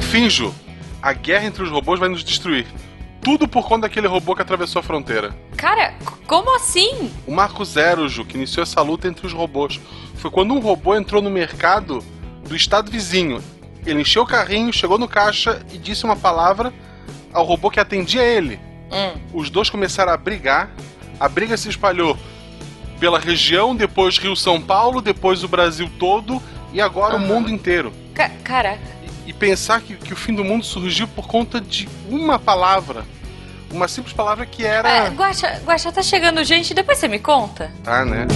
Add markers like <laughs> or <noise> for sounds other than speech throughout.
no fim, Ju, a guerra entre os robôs vai nos destruir. Tudo por conta daquele robô que atravessou a fronteira. Cara, como assim? O Marco Zero, Ju, que iniciou essa luta entre os robôs, foi quando um robô entrou no mercado do estado vizinho. Ele encheu o carrinho, chegou no caixa e disse uma palavra ao robô que atendia ele. Hum. Os dois começaram a brigar. A briga se espalhou pela região, depois Rio São Paulo, depois o Brasil todo e agora o mundo inteiro. Ca caraca. E pensar que, que o fim do mundo surgiu por conta de uma palavra. Uma simples palavra que era. É, Guaxa, Guaxa, tá chegando gente, depois você me conta. Tá, né?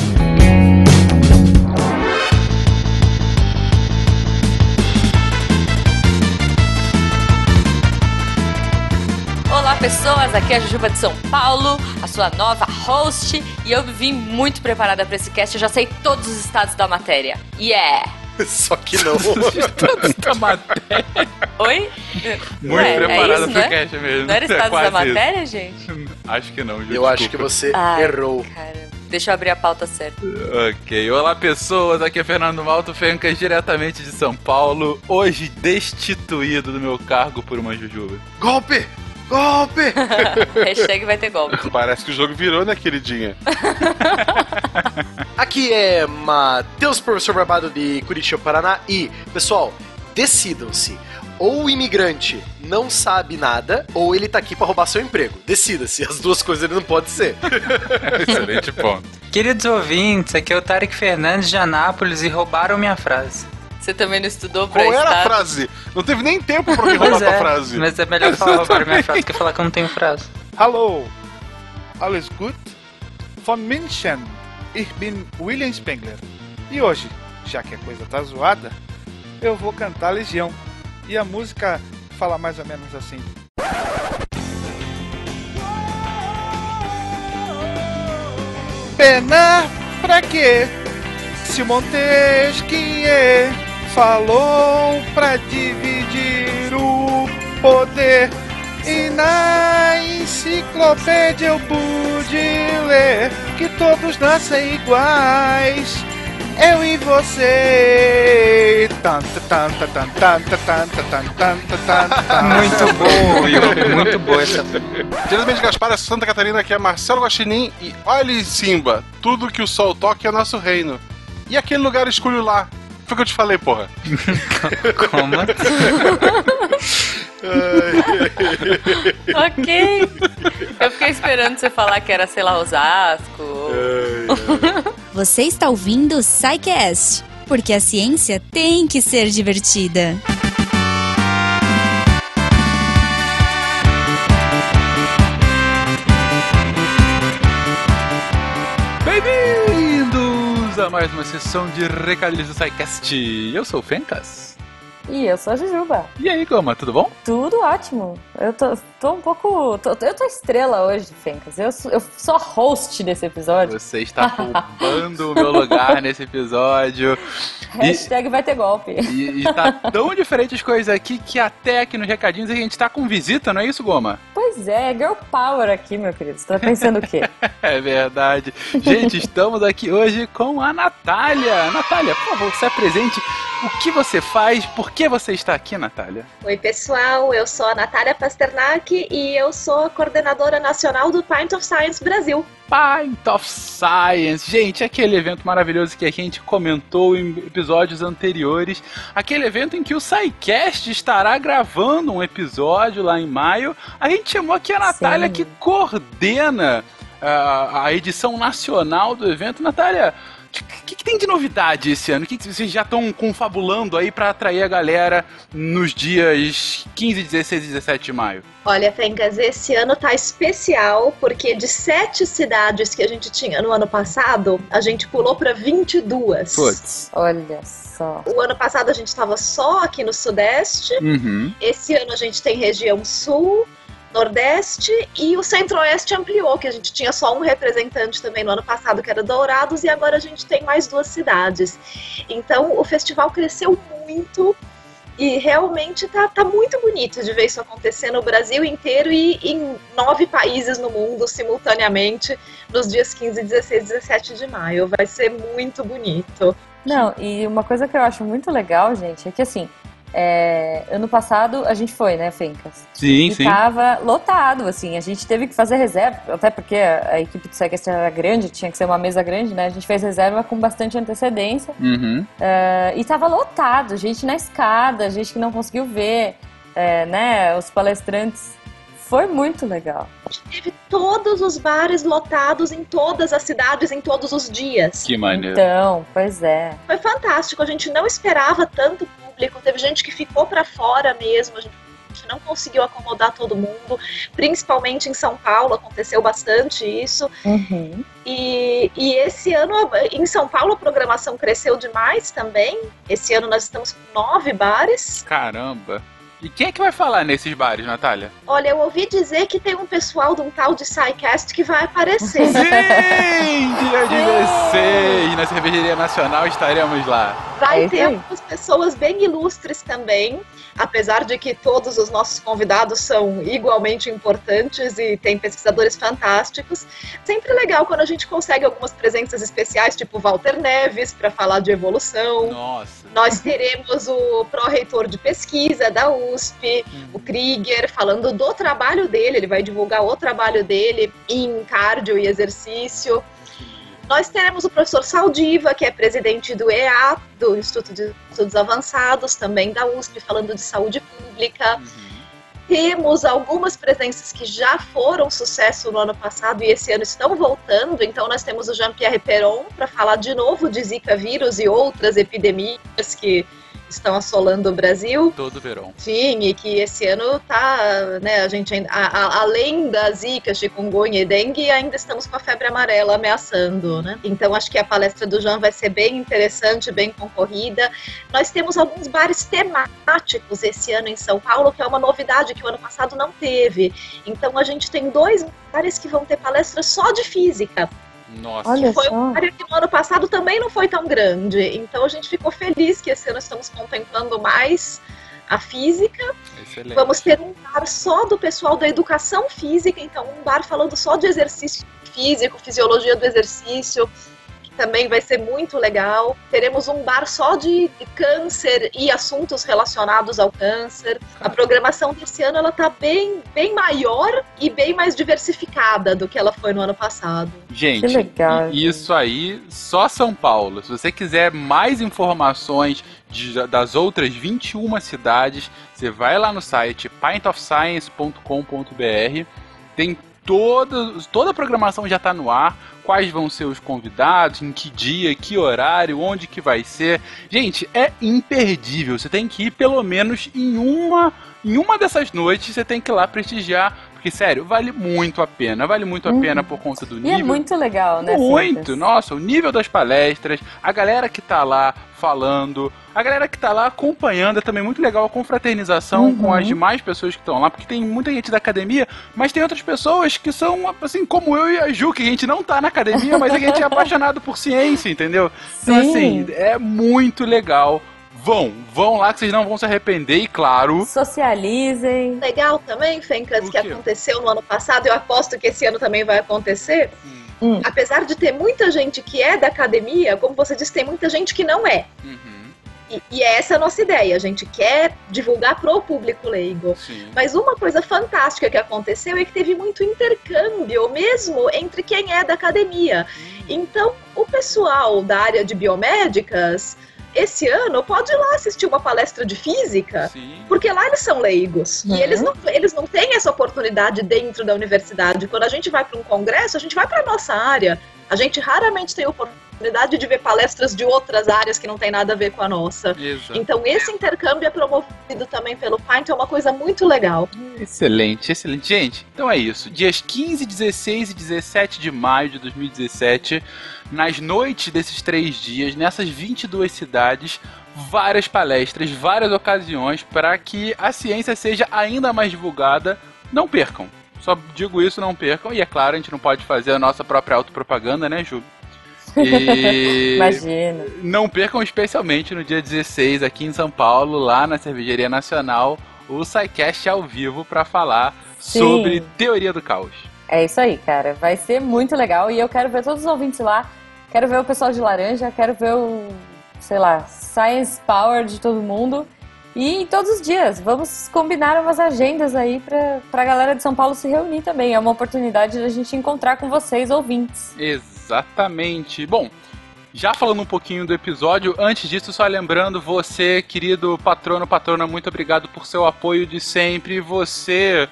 Olá pessoas, aqui é a Jujuba de São Paulo, a sua nova host, e eu vim muito preparada para esse cast, eu já sei todos os estados da matéria. Yeah! <laughs> Só que não. <laughs> da matéria. Oi? Muito Ué, é preparado isso, pro né? cast mesmo. Não era <laughs> É estados quase da isso. matéria, gente? Acho que não, Ju, Eu acho que você Ai, errou. Cara, deixa eu abrir a pauta certa. Ok, olá pessoas, aqui é Fernando Malto Fencas, diretamente de São Paulo, hoje destituído do meu cargo por uma jujuba. Golpe! Golpe! Hashtag vai ter golpe. Parece que o jogo virou, né, queridinha? Aqui é Matheus, professor Barbado de Curitiba, Paraná. E, pessoal, decidam-se. Ou o imigrante não sabe nada, ou ele tá aqui pra roubar seu emprego. Decida-se. As duas coisas ele não pode ser. <laughs> Excelente ponto. Queridos ouvintes, aqui é o Tarek Fernandes de Anápolis e roubaram minha frase. Você também não estudou pra Qual era a frase? Não teve nem tempo pra me <laughs> roubar é, frase. mas é melhor falar roubaram minha frase que falar que eu não tenho frase. Hallo, alles gut? Von München, ich bin William Spengler. E hoje, já que a coisa tá zoada, eu vou cantar Legião. E a música fala mais ou menos assim. Pena pra quê? Se Montesquieu falou pra dividir o poder e na enciclopédia eu pude ler que todos nascem iguais. Eu e você. Muito bom, Will. Muito bom. essa. Geralmente Gaspar é Santa Catarina, aqui é Marcelo Guaxinim e olhe Simba, tudo que o sol toque é nosso reino. E aquele lugar escuro lá? Foi o que eu te falei, porra. <laughs> Como? Assim? <laughs> <laughs> Ok. Eu fiquei esperando você falar que era, sei lá, Osasco. Você está ouvindo o SciCast, porque a ciência tem que ser divertida. Bem-vindos a mais uma sessão de recadilhos do SciCast. Eu sou o Fencas. E eu sou a Jujuba. E aí, Goma, tudo bom? Tudo ótimo. Eu tô, tô um pouco. tô- eu tô estrela hoje, Fencas. Eu, sou- eu sou a host desse episódio. Você está roubando o meu lugar nesse episódio. <laughs> E- Hashtag vai ter golpe. E, e tá tão diferente as coisas aqui que até aqui nos recadinhos a gente tá com visita, não é isso, Goma? Pois é, girl power aqui, meu querido. Você tá pensando o quê? <laughs> É verdade. Gente, estamos aqui hoje com a Natália. Natália, por favor, se apresente. O que você faz? Por que você está aqui, Natália? Oi, pessoal. Eu sou a Natália Pasternak e eu sou a coordenadora nacional do Pint of Science Brasil. Pint of Science. Gente, aquele evento maravilhoso que a gente comentou em episódios anteriores. Aquele evento em que o SciCast estará gravando um episódio lá em maio. A gente chamou aqui a Natália Sim. que coordena ah, a edição nacional do evento. Natália, o que, que tem de novidade esse ano? O que, que vocês já estão confabulando aí para atrair a galera nos dias 15, 16 e 17 de maio? Olha, Fencas, esse ano tá especial porque de sete cidades que a gente tinha no ano passado, a gente pulou para 22. Putz. Olha só. O ano passado a gente estava só aqui no Sudeste. Uhum. Esse ano a gente tem região Sul, Nordeste e o Centro-Oeste ampliou, que a gente tinha só um representante também no ano passado, que era Dourados, e agora a gente tem mais duas cidades. Então o festival cresceu muito e realmente tá, tá muito bonito de ver isso acontecer no Brasil inteiro e em nove países no mundo simultaneamente nos dias 15, 16 e 17 de maio. Vai ser muito bonito. Não, e uma coisa que eu acho muito legal, gente, é que assim, É, ano passado a gente foi, né, Fencas? Sim, e sim. tava lotado, assim. A gente teve que fazer reserva, até porque a, a equipe do Sequest era grande, tinha que ser uma mesa grande, né? A gente fez reserva com bastante antecedência. Uhum. É, e tava lotado, gente na escada, gente que não conseguiu ver, é, né? Os palestrantes. Foi muito legal. Teve todos os bares lotados em todas as cidades, em todos os dias. Que maneiro. Então, pois é. Foi fantástico, a gente não esperava tanto público, teve gente que ficou para fora mesmo, a gente não conseguiu acomodar todo mundo, principalmente em São Paulo aconteceu bastante isso. Uhum. E, e esse ano em São Paulo a programação cresceu demais também. Esse ano nós estamos com nove bares. Caramba. E quem é que vai falar nesses bares, Natália? Olha, eu ouvi dizer que tem um pessoal de um tal de SciCast que vai aparecer. <laughs> Sim! Dia 16! Na Cervejaria Nacional estaremos lá. Vai É ter algumas pessoas bem ilustres também, apesar de que todos os nossos convidados são igualmente importantes e tem pesquisadores fantásticos. Sempre legal quando a gente consegue algumas presenças especiais, tipo Walter Neves, para falar de evolução. Nossa. Nós teremos o pró-reitor de pesquisa da USP, o Krieger, falando do trabalho dele, ele vai divulgar o trabalho dele em cardio e exercício. Nós teremos o professor Saldiva, que é presidente do EA, do Instituto de Estudos Avançados, também da USP, falando de saúde pública. Temos algumas presenças que já foram sucesso no ano passado e esse ano estão voltando. Então, nós temos o Jean-Pierre Perron para falar de novo de Zika vírus e outras epidemias que estão assolando o Brasil. Todo verão. Sim, e que esse ano tá, né, a gente ainda, a- a- além da zika, chikungunya e dengue, ainda estamos com a febre amarela ameaçando, né? Então acho que a palestra do João vai ser bem interessante, bem concorrida. Nós temos alguns bares temáticos esse ano em São Paulo, que é uma novidade que o ano passado não teve. Então a gente tem dois bares que vão ter palestras só de física. Nossa. Olha Foi só. uma área que no ano passado também não foi tão grande. Então a gente ficou feliz que esse ano estamos contemplando mais a física. Excelente. Vamos ter um bar só do pessoal da educação física, então um bar falando só de exercício físico, fisiologia do exercício, também vai ser muito legal. Teremos um bar só de câncer e assuntos relacionados ao câncer. A programação desse ano ela tá bem, bem maior e bem mais diversificada do que ela foi no ano passado. Gente, Que legal, e- isso aí, só São Paulo. Se você quiser mais informações de- das outras 21 cidades, você vai lá no site pintofscience.com.br. Tem toda, toda a programação já está no ar. Quais vão ser os convidados, em que dia, que horário, onde que vai ser. Gente, é imperdível. Você tem que ir pelo menos em uma, em uma dessas noites. Você tem que ir lá prestigiar. Porque, sério, vale muito a pena. Vale muito a Uhum. pena por conta do E nível. é muito legal, né? Muito, Fencas? nossa, o nível das palestras, a galera que tá lá falando, a galera que tá lá acompanhando, é também muito legal a confraternização Uhum. com as demais pessoas que estão lá, porque tem muita gente da academia, mas tem outras pessoas que são, assim, como eu e a Ju, que a gente não tá na academia, mas a gente é <laughs> apaixonado por ciência, entendeu? Então, Sim. assim, é muito legal. Vão, vão lá que vocês não vão se arrepender, e claro. Socializem. Legal também, Fencas, O que aconteceu no ano passado, eu aposto que esse ano também vai acontecer. Hum. Apesar de ter muita gente que é da academia, como você disse, tem muita gente que não é. Uhum, E, e é essa a nossa ideia, a gente quer divulgar pro público leigo. sim. Mas uma coisa fantástica que aconteceu é que teve muito intercâmbio, mesmo entre quem é da academia. Então, o pessoal da área de biomédicas, esse ano, pode ir lá assistir uma palestra de física, Sim. porque lá eles são leigos. Uhum. E eles não, eles não têm essa oportunidade dentro da universidade. Quando a gente vai para um congresso, a gente vai para nossa área. A gente raramente tem oportunidade de ver palestras de outras áreas que não tem nada a ver com a nossa. Exato. Então, esse intercâmbio é promovido também pelo Pint, é uma coisa muito legal. Excelente, excelente. Gente, então é isso. Dias 15, 16 e 17 de maio de 2017, nas noites desses três dias, nessas 22 cidades, várias palestras, várias ocasiões para que a ciência seja ainda mais divulgada. Não percam. Só digo isso, não percam. E é claro, a gente não pode fazer a nossa própria autopropaganda, né, Ju? E <laughs> Imagina. não percam especialmente no dia 16 aqui em São Paulo, lá na Cervejaria Nacional, o SciCast ao vivo para falar Sim. sobre teoria do caos. É isso aí, cara. Vai ser muito legal. E eu quero ver todos os ouvintes lá. Quero ver o pessoal de laranja, quero ver o, sei lá, Science Power de todo mundo. E todos os dias, vamos combinar umas agendas aí pra, pra galera de São Paulo se reunir também. É uma oportunidade da gente encontrar com vocês, ouvintes. Exatamente. Bom, já falando um pouquinho do episódio, antes disso, só lembrando, você, querido patrono, patrona, muito obrigado por seu apoio de sempre. Você.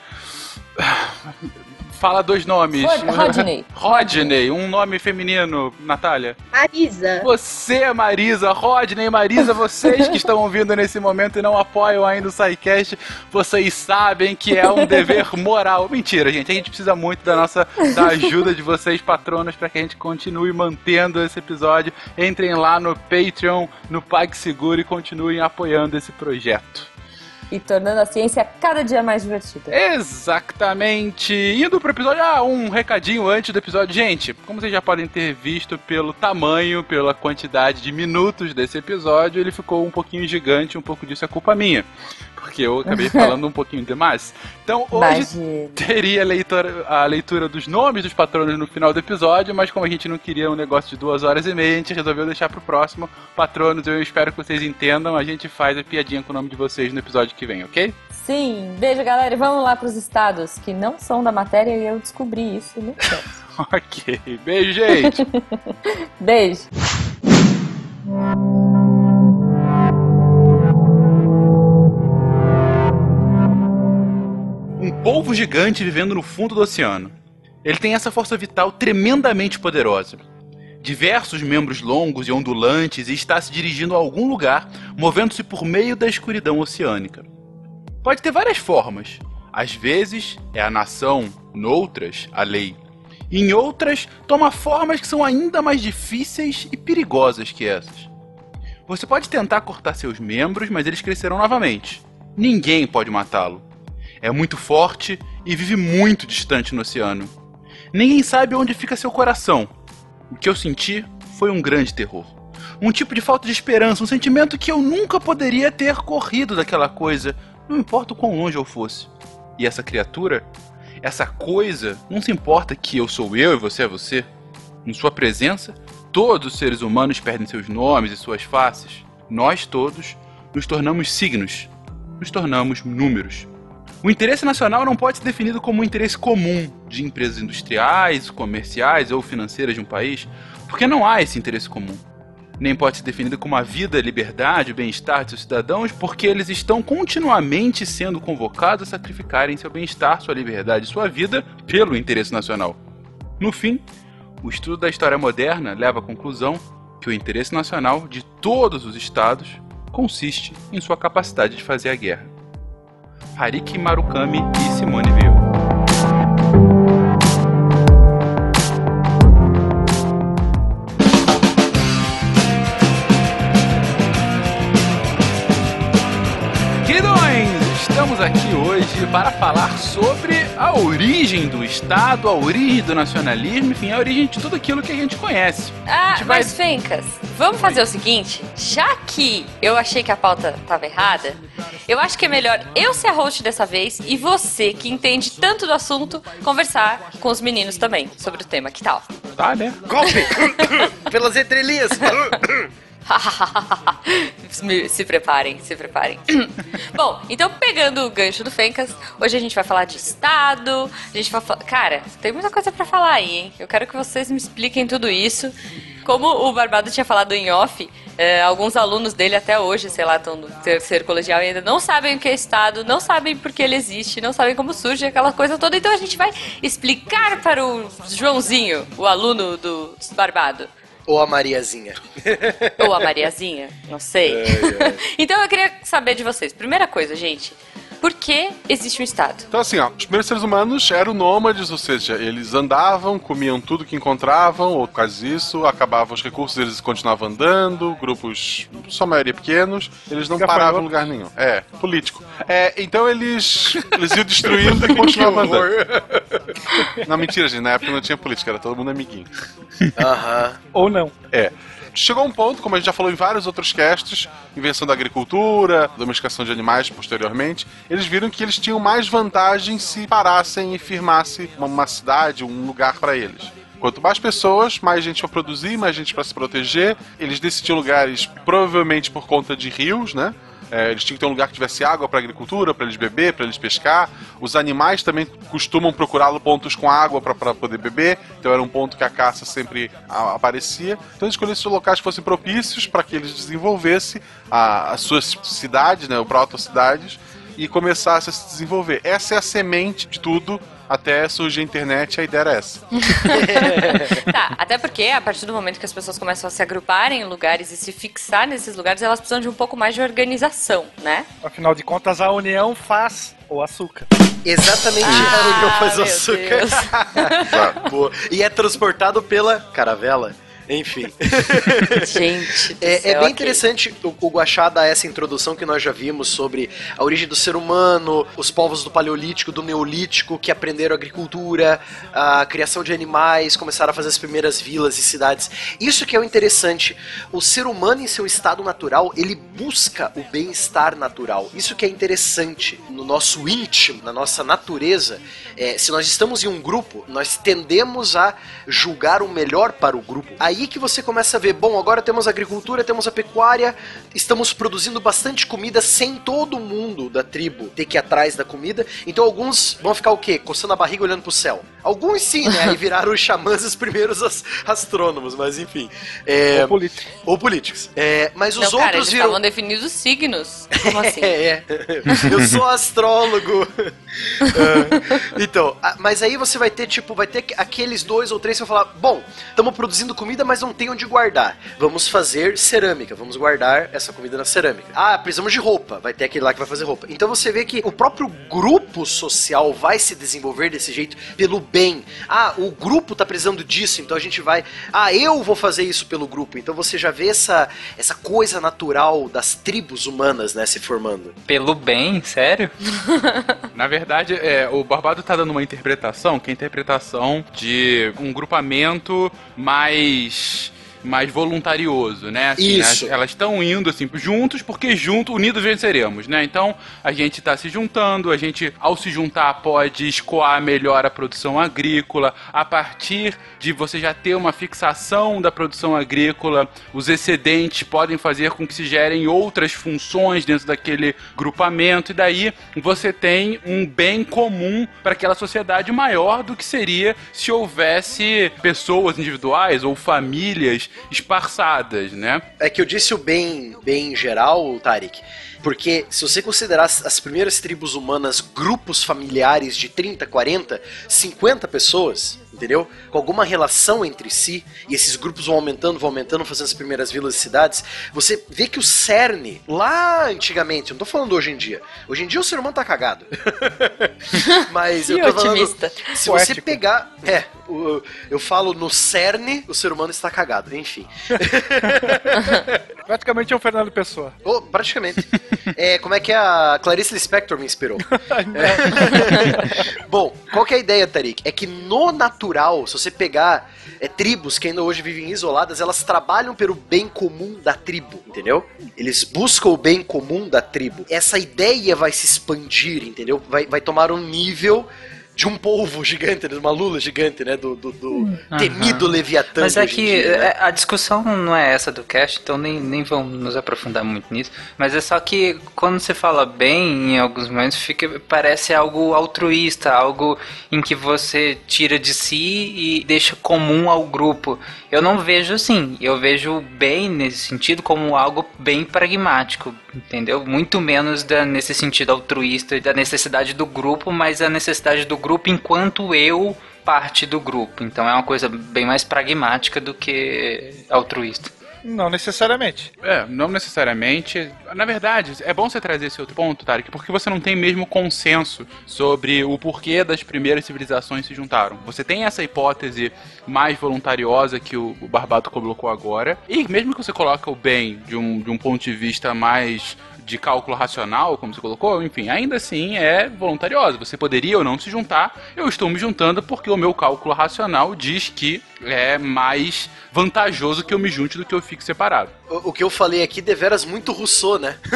Fala dois nomes. Rod- Rodney. <laughs> Rodney, um nome feminino, Natália. Marisa. Você, Marisa, Rodney, Marisa, vocês que estão ouvindo nesse momento e não apoiam ainda o SciCast, vocês sabem que é um dever moral. Mentira, gente, a gente precisa muito da nossa da ajuda de vocês, patronos, para que a gente continue mantendo esse episódio. Entrem lá no Patreon, no PagSeguro e continuem apoiando esse projeto. E tornando a ciência cada dia mais divertida. Exatamente. Indo pro episódio, ah, um recadinho antes do episódio. Gente, como vocês já podem ter visto pelo tamanho, pela quantidade de minutos desse episódio, ele ficou um pouquinho gigante, um pouco disso é culpa minha. Porque eu acabei falando um pouquinho demais. Então hoje Imagina. teria a leitura, a leitura dos nomes dos patronos no final do episódio, mas como a gente não queria um negócio de duas horas e meia, a gente resolveu deixar pro próximo. Patronos, eu espero que vocês entendam. A gente faz a piadinha com o nome de vocês no episódio que vem, ok? Sim, beijo galera e vamos lá pros estados que não são da matéria e eu descobri isso no <laughs> ok. Beijo, gente. <laughs> Beijo. Um polvo gigante vivendo no fundo do oceano. Ele tem essa força vital tremendamente poderosa. Diversos membros longos e ondulantes e está se dirigindo a algum lugar, movendo-se por meio da escuridão oceânica. Pode ter várias formas. Às vezes é a nação, noutras, a lei. Em outras, toma formas que são ainda mais difíceis e perigosas que essas. Você pode tentar cortar seus membros, mas eles crescerão novamente. Ninguém pode matá-lo. É muito forte e vive muito distante no oceano. Ninguém sabe onde fica seu coração. O que eu senti foi um grande terror. Um tipo de falta de esperança, um sentimento que eu nunca poderia ter corrido daquela coisa, não importa o quão longe eu fosse. E essa criatura, essa coisa, não se importa que eu sou eu e você é você. Em sua presença, todos os seres humanos perdem seus nomes e suas faces. Nós todos nos tornamos signos, nos tornamos números. O interesse nacional não pode ser definido como um interesse comum de empresas industriais, comerciais ou financeiras de um país, porque não há esse interesse comum. Nem pode ser definido como a vida, liberdade, o bem-estar de seus cidadãos, porque eles estão continuamente sendo convocados a sacrificarem seu bem-estar, sua liberdade e sua vida pelo interesse nacional. No fim, o estudo da história moderna leva à conclusão que o interesse nacional de todos os estados consiste em sua capacidade de fazer a guerra. Hariki Marukami e Simone Weil. Queridões, estamos aqui hoje para falar sobre a origem do Estado, a origem do nacionalismo, enfim, a origem de tudo aquilo que a gente conhece. Ah, gente vai- mas Fencas, vamos fazer o seguinte: já que eu achei que a pauta tava errada, eu acho que é melhor eu ser a host dessa vez e você, que entende tanto do assunto, conversar com os meninos também sobre o tema. Que tal? Tá, né? Golpe! <laughs> Pelas entrelinhas! <laughs> <laughs> Se preparem, se preparem. <clears throat> Bom, então pegando o gancho do Fencas, hoje a gente vai falar de Estado, a gente vai falar... Cara, tem muita coisa pra falar aí, hein? Eu quero que vocês me expliquem tudo isso. Como o Barbado tinha falado em off, é, alguns alunos dele até hoje, sei lá, estão no terceiro colegial e ainda não sabem o que é Estado, não sabem por que ele existe, não sabem como surge aquela coisa toda. Então a gente vai explicar para o Joãozinho, o aluno do Barbado. Ou a Mariazinha. Ou a Mariazinha, não sei. <laughs> então eu queria saber de vocês. Primeira coisa, gente. Por que existe um Estado? Então, assim, ó, os primeiros seres humanos eram nômades, ou seja, eles andavam, comiam tudo que encontravam, ou quase isso, acabavam os recursos, eles continuavam andando, grupos, sua maioria pequenos, eles não paravam em lugar nenhum. É, político. É, então eles, eles iam destruindo e <laughs> continuavam andando. Não, mentira, gente, na época não tinha política, era todo mundo amiguinho. Aham. Ou não. É. Chegou um ponto, como a gente já falou em vários outros casts, invenção da agricultura, domesticação de animais posteriormente, eles viram que eles tinham mais vantagem se parassem e firmassem uma, uma cidade, um lugar para eles. Quanto mais pessoas, mais gente para produzir, mais gente para se proteger. Eles decidiam lugares, provavelmente por conta de rios, né? É, eles tinham que ter um lugar que tivesse água para agricultura, para eles beber, para eles pescar. Os animais também costumam procurar pontos com água para poder beber, então era um ponto que a caça sempre a, aparecia. Então eles escolheram esses locais que fossem propícios para que eles desenvolvessem as suas cidades, né, proto-cidades, e começasse a se desenvolver. Essa é a semente de tudo até surgir a internet, a ideia era essa. <laughs> tá, até porque a partir do momento que as pessoas começam a se agruparem em lugares e se fixar nesses lugares, elas precisam de um pouco mais de organização, né? Afinal de contas, a união faz o açúcar. Exatamente Ah, a união faz o açúcar. <laughs> Boa. E é transportado pela caravela. Enfim. <laughs> Gente, É, é céu, bem ok. interessante o, o Guaxá dar essa introdução que nós já vimos sobre a origem do ser humano, os povos do Paleolítico, do Neolítico, que aprenderam agricultura, a criação de animais, começaram a fazer as primeiras vilas e cidades. Isso que é o interessante. O ser humano, em seu estado natural, ele busca o bem-estar natural. Isso que é interessante no nosso íntimo, na nossa natureza. É, se nós estamos em um grupo, nós tendemos a julgar o melhor para o grupo. Aí que você começa a ver, bom, agora temos a agricultura, temos a pecuária, estamos produzindo bastante comida sem todo mundo da tribo ter que ir atrás da comida. Então alguns vão ficar o quê? Coçando a barriga olhando pro céu. Alguns sim, né? Aí viraram os xamãs os primeiros as- astrônomos, mas enfim. É, Ou político. ou políticos. É, mas os Não, cara, outros eles viram. estavam definidos os signos. Como <laughs> assim? É, é. Eu sou astrólogo. Ah, então, a- mas aí você vai ter, tipo, vai ter aqueles dois ou três que vão falar: bom, estamos produzindo comida, mas não tem onde guardar. Vamos fazer cerâmica, vamos guardar essa comida na cerâmica. Ah, precisamos de roupa. Vai ter aquele lá que vai fazer roupa. Então você vê que o próprio grupo social vai se desenvolver desse jeito pelo bem. Ah, o grupo tá precisando disso, então a gente vai. Ah, eu vou fazer isso pelo grupo. Então você já vê essa, essa coisa natural das tribos humanas, né, se formando. Pelo bem, sério? <laughs> Na verdade, é, o Barbado tá dando uma interpretação, que é a interpretação de um grupamento mais mas mais voluntarioso, né? Assim, Isso. né? Elas estão indo assim juntos porque juntos, unidos venceremos, né? Então a gente está se juntando, a gente ao se juntar pode escoar melhor a produção agrícola. A partir de você já ter uma fixação da produção agrícola, os excedentes podem fazer com que se gerem outras funções dentro daquele grupamento e daí você tem um bem comum para aquela sociedade maior do que seria se houvesse pessoas individuais ou famílias esparçadas, né? É que eu disse o bem, bem geral, Tarek, porque se você considerar as primeiras tribos humanas grupos familiares de 30, 40, 50 pessoas, entendeu? Com alguma relação entre si, e esses grupos vão aumentando, vão aumentando, fazendo as primeiras vilas e cidades, você vê que o cerne, lá antigamente, não tô falando hoje em dia, hoje em dia o ser humano tá cagado. <laughs> Mas eu tô falando, otimista. se você Poético. pegar, é, o- eu falo no cerne, o ser humano está cagado, enfim. <laughs> Praticamente é um Fernando Pessoa. Oh, praticamente. É, como é que a Clarice Lispector me inspirou? <laughs> É. Bom, qual que é a ideia, Tarik? É que no natural, se você pegar é, tribos que ainda hoje vivem isoladas, elas trabalham pelo bem comum da tribo, entendeu? Eles buscam o bem comum da tribo. Essa ideia vai se expandir, entendeu? Vai, vai tomar um nível de um polvo <laughs> gigante, de uma lula gigante, né? Do, do, do temido Leviatã. Mas é que dia, né? é, a discussão não é essa do cast, então nem, nem vamos nos aprofundar muito nisso. Mas é só que quando você fala bem, em alguns momentos, fica, parece algo altruísta, algo em que você tira de si e deixa comum ao grupo. Eu não vejo assim. Eu vejo bem nesse sentido como algo bem pragmático, entendeu? Muito menos da, nesse sentido altruísta, da necessidade do grupo, mas a necessidade do grupo enquanto eu parte do grupo. Então é uma coisa bem mais pragmática do que altruísta. Não necessariamente. É, não necessariamente. Na verdade, é bom você trazer esse outro ponto, Tarek, porque você não tem mesmo consenso sobre o porquê das primeiras civilizações se juntaram. Você tem essa hipótese mais voluntariosa que o, o Barbado colocou agora, e mesmo que você coloque o bem de um, de um ponto de vista mais de cálculo racional, como você colocou, enfim, ainda assim é voluntariosa. Você poderia ou não se juntar. Eu estou me juntando porque o meu cálculo racional diz que é mais vantajoso que eu me junte do que eu fique separado. O, o que eu falei aqui, deveras muito Rousseau, né? <laughs>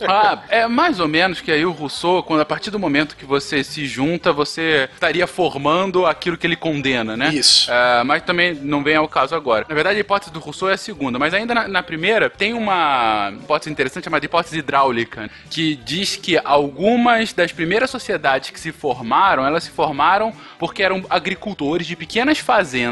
<laughs> Ah, é mais ou menos que aí o Rousseau, quando a partir do momento que você se junta, você estaria formando aquilo que ele condena, né? Isso. Ah, mas também não vem ao caso agora. Na verdade, a hipótese do Rousseau é a segunda, mas ainda na, na primeira tem uma hipótese interessante chamada hipótese hidráulica, que diz que algumas das primeiras sociedades que se formaram, elas se formaram porque eram agricultores de pequenas fazendas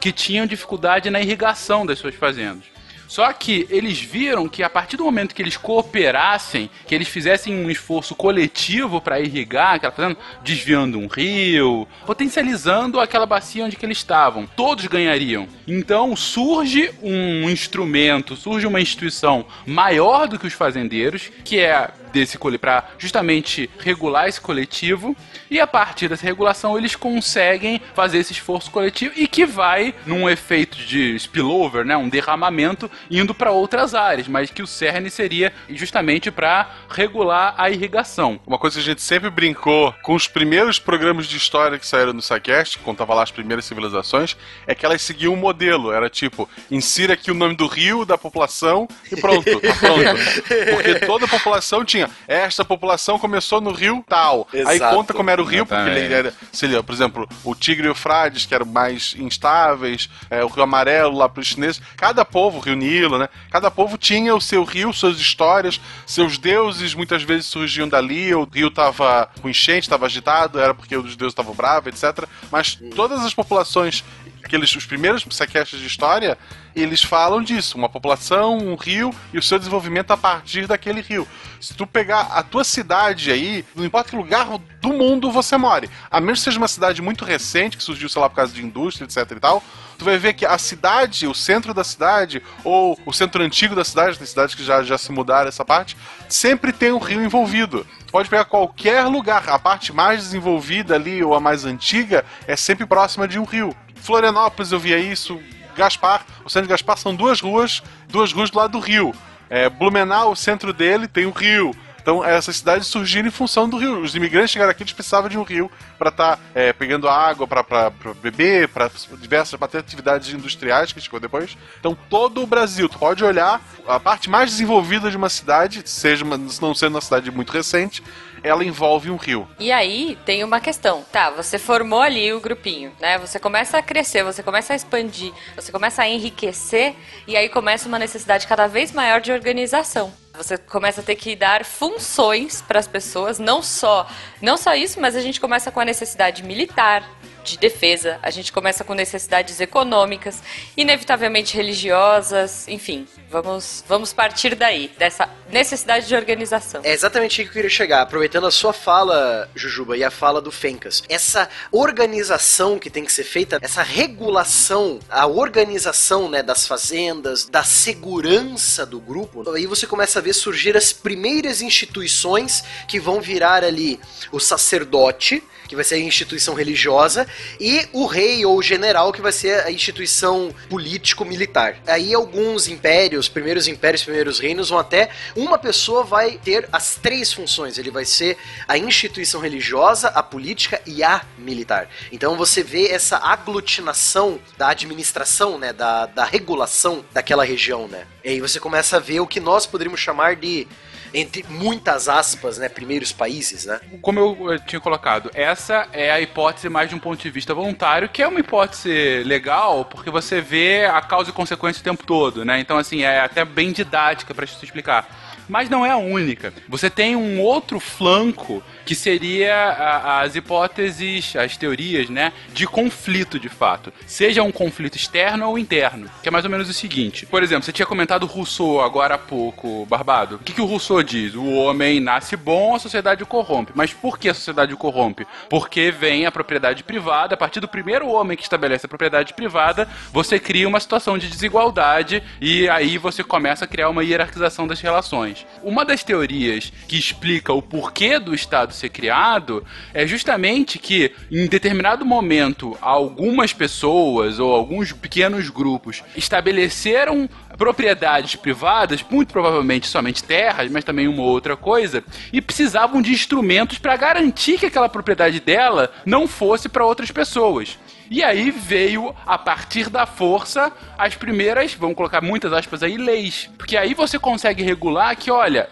que tinham dificuldade na irrigação das suas fazendas. Só que eles viram que a partir do momento que eles cooperassem, que eles fizessem um esforço coletivo para irrigar aquela fazenda, desviando um rio, potencializando aquela bacia onde eles estavam, todos ganhariam. Então surge um instrumento, surge uma instituição maior do que os fazendeiros, que é desse para justamente regular esse coletivo e a partir dessa regulação eles conseguem fazer esse esforço coletivo e que vai num efeito de spillover, né, um derramamento indo para outras áreas, mas que o cerne seria justamente para regular a irrigação. Uma coisa que a gente sempre brincou com os primeiros programas de história que saíram no SciCast, que contava lá as primeiras civilizações, é que elas seguiam um modelo. Era tipo, insira aqui o nome do rio, da população e pronto, tá pronto. <laughs> Porque toda a população tinha, esta população começou no rio tal. Aí Exato. conta como era o rio, porque ele era, se ele, por exemplo, o Tigre e o Frades, que eram mais instáveis, é, o Rio Amarelo lá para os chineses. Cada povo, o Rio Nilo, né? Cada povo tinha o seu rio, suas histórias, seus deuses muitas vezes surgiam dali. O rio tava com enchente, tava agitado, era porque os deuses estavam bravos, etc. Mas todas as populações aqueles os primeiros sequestros de história, eles falam disso, uma população, um rio e o seu desenvolvimento a partir daquele rio. Se tu pegar a tua cidade aí, não importa que lugar do mundo você more, a menos que seja uma cidade muito recente, que surgiu, sei lá, por causa de indústria, etc e tal, tu vai ver que a cidade, o centro da cidade, ou o centro antigo da cidade, tem cidades que já, já se mudaram essa parte, sempre tem um rio envolvido. Tu pode pegar qualquer lugar, a parte mais desenvolvida ali, ou a mais antiga, é sempre próxima de um rio. Florianópolis eu via isso, Gaspar, o centro de Gaspar são duas ruas, duas ruas do lado do rio. É, Blumenau, o centro dele, tem um rio. Então, essas cidades surgiram em função do rio. Os imigrantes chegaram aqui, eles precisavam de um rio para estar pegando água para beber, para diversas pra ter atividades industriais que chegou depois. Então, todo o Brasil, tu pode olhar a parte mais desenvolvida de uma cidade, seja uma, não sendo uma cidade muito recente, ela envolve um rio. E aí tem uma questão. Tá, você formou ali o grupinho, né? Você começa a crescer, você começa a expandir, você começa a enriquecer e aí começa uma necessidade cada vez maior de organização. Você começa a ter que dar funções para as pessoas, não só, não só isso, mas a gente começa com a necessidade militar, de defesa, a gente começa com necessidades econômicas, inevitavelmente religiosas, enfim, vamos, vamos partir daí, dessa necessidade de organização. É exatamente aí que eu queria chegar, aproveitando a sua fala, Jujuba, e a fala do Fencas. Essa organização que tem que ser feita, essa regulação, a organização né, das fazendas, da segurança do grupo, aí você começa a ver surgir as primeiras instituições que vão virar ali o sacerdote, que vai ser a instituição religiosa, e o rei ou general, que vai ser a instituição político-militar. Aí alguns impérios, primeiros impérios, primeiros reinos, vão até. Uma pessoa vai ter as três funções. Ele vai ser a instituição religiosa, a política e a militar. Então você vê essa aglutinação da administração, né? Da, da regulação daquela região, né? E aí você começa a ver o que nós poderíamos chamar de entre muitas aspas, né, primeiros países, né? Como eu, tinha colocado, essa é a hipótese mais de um ponto de vista voluntário, que é uma hipótese legal, porque você vê a causa e consequência o tempo todo, né? Então, assim, é até bem didática para te explicar. Mas não é a única. Você tem um outro flanco que seria a- as hipóteses, as teorias, né, de conflito de fato. Seja um conflito externo ou interno, que é mais ou menos o seguinte. Por exemplo, você tinha comentado Rousseau agora há pouco, Barbado. O que, que o Rousseau diz? O homem nasce bom, a sociedade o corrompe. Mas por que a sociedade o corrompe? Porque vem a propriedade privada, a partir do primeiro homem que estabelece a propriedade privada, você cria uma situação de desigualdade e aí você começa a criar uma hierarquização das relações. Uma das teorias que explica o porquê do Estado ser criado é justamente que em determinado momento algumas pessoas ou alguns pequenos grupos estabeleceram propriedades privadas, muito provavelmente somente terras, mas também uma outra coisa, e precisavam de instrumentos para garantir que aquela propriedade dela não fosse para outras pessoas. E aí veio, a partir da força, as primeiras, vamos colocar muitas aspas aí, leis. Porque aí você consegue regular que, olha,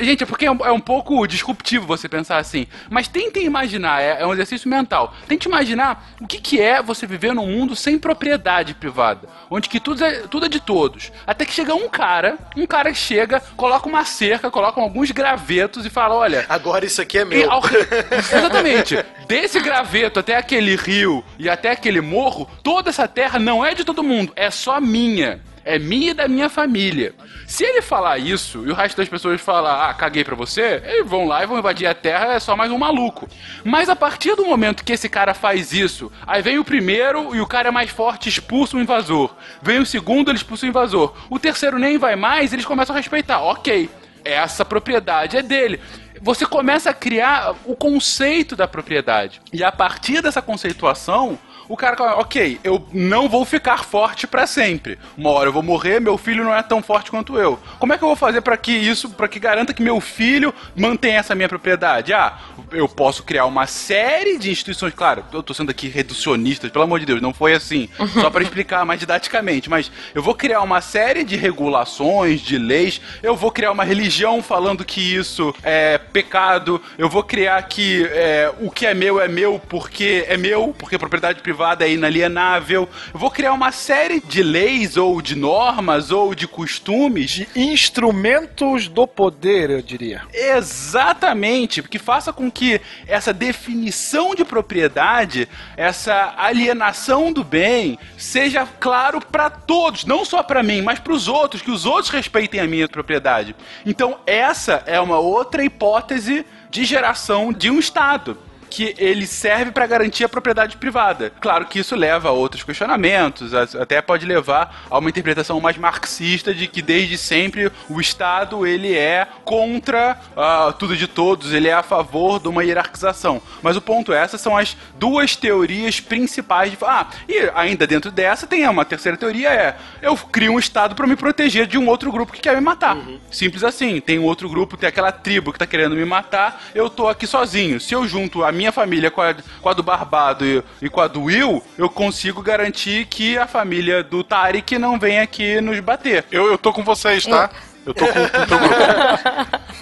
Gente, é porque é um, é um, pouco disruptivo você pensar assim. Mas tente imaginar, é, é, um exercício mental. Tente imaginar o que, que é você viver num mundo sem propriedade privada. Onde que tudo é, tudo é de todos. Até que chega um cara, um cara chega, coloca uma cerca, coloca alguns gravetos e fala: olha. Agora isso aqui é meu. Ao... <laughs> Exatamente. Desse graveto até aquele rio e até aquele morro, toda essa terra não é de todo mundo, é só minha é minha e da minha família. Se ele falar isso e o resto das pessoas falar, ah, caguei pra você, eles vão lá e vão invadir a terra, é só mais um maluco. Mas a partir do momento que esse cara faz isso, aí vem o primeiro e o cara é mais forte expulsa o invasor. Vem o segundo, ele expulsa o invasor. O terceiro nem vai mais, eles começam a respeitar. Ok, essa propriedade é dele você começa a criar o conceito da propriedade. E a partir dessa conceituação, o cara fala, ok, eu não vou ficar forte para sempre. Uma hora eu vou morrer, meu filho não é tão forte quanto eu. Como é que eu vou fazer para que isso, para que garanta que meu filho mantenha essa minha propriedade? Ah, eu posso criar uma série de instituições, claro, eu tô sendo aqui reducionista, pelo amor de Deus, não foi assim, só para explicar mais didaticamente, mas eu vou criar uma série de regulações, de leis, eu vou criar uma religião falando que isso é pecado, eu vou criar que é, o que é meu é meu porque é meu, porque propriedade privada privada é inalienável. Eu vou criar uma série de leis ou de normas ou de costumes. De instrumentos do poder, eu diria. Exatamente, porque faça com que essa definição de propriedade, essa alienação do bem, seja claro para todos, não só para mim, mas para os outros, que os outros respeitem a minha propriedade. Então, essa é uma outra hipótese de geração de um Estado que ele serve para garantir a propriedade privada. Claro que isso leva a outros questionamentos, até pode levar a uma interpretação mais marxista de que desde sempre o Estado ele é contra uh, tudo de todos, ele é a favor de uma hierarquização. Mas o ponto é, essas são as duas teorias principais de ah, e ainda dentro dessa tem uma terceira teoria é eu crio um Estado para me proteger de um outro grupo que quer me matar. Uhum. Simples assim. Tem um outro grupo, tem aquela tribo que tá querendo me matar, eu tô aqui sozinho. Se eu junto a minha família com a, com a do Barbado e, e, com a do Will, eu consigo garantir que a família do Tarek não venha aqui nos bater. Eu, eu tô com vocês, tá? Eu tô com, com o teu grupo.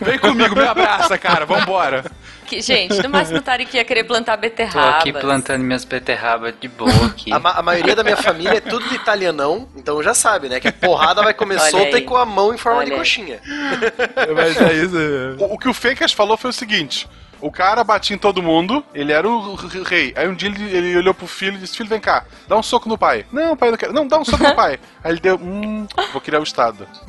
<laughs> Vem comigo, me abraça, cara, vambora. Que, gente, no máximo o Tarek ia querer plantar beterraba. Tô aqui plantando minhas beterrabas de boa aqui. A, ma a, maioria da minha família é tudo de italianão, então já sabe, né? Que a porrada vai comer Olha solta aí. e com a mão em forma Olha de coxinha. Mas é isso. <laughs> O, o que o Fakers falou foi o seguinte: o cara batia em todo mundo, ele era o rei. Aí um dia ele, ele olhou pro filho e disse: Filho, vem cá, dá um soco no pai. Não, pai, não quero. Não, dá um soco no <laughs> pai. Aí ele deu: Hum, vou criar o Estado. <laughs>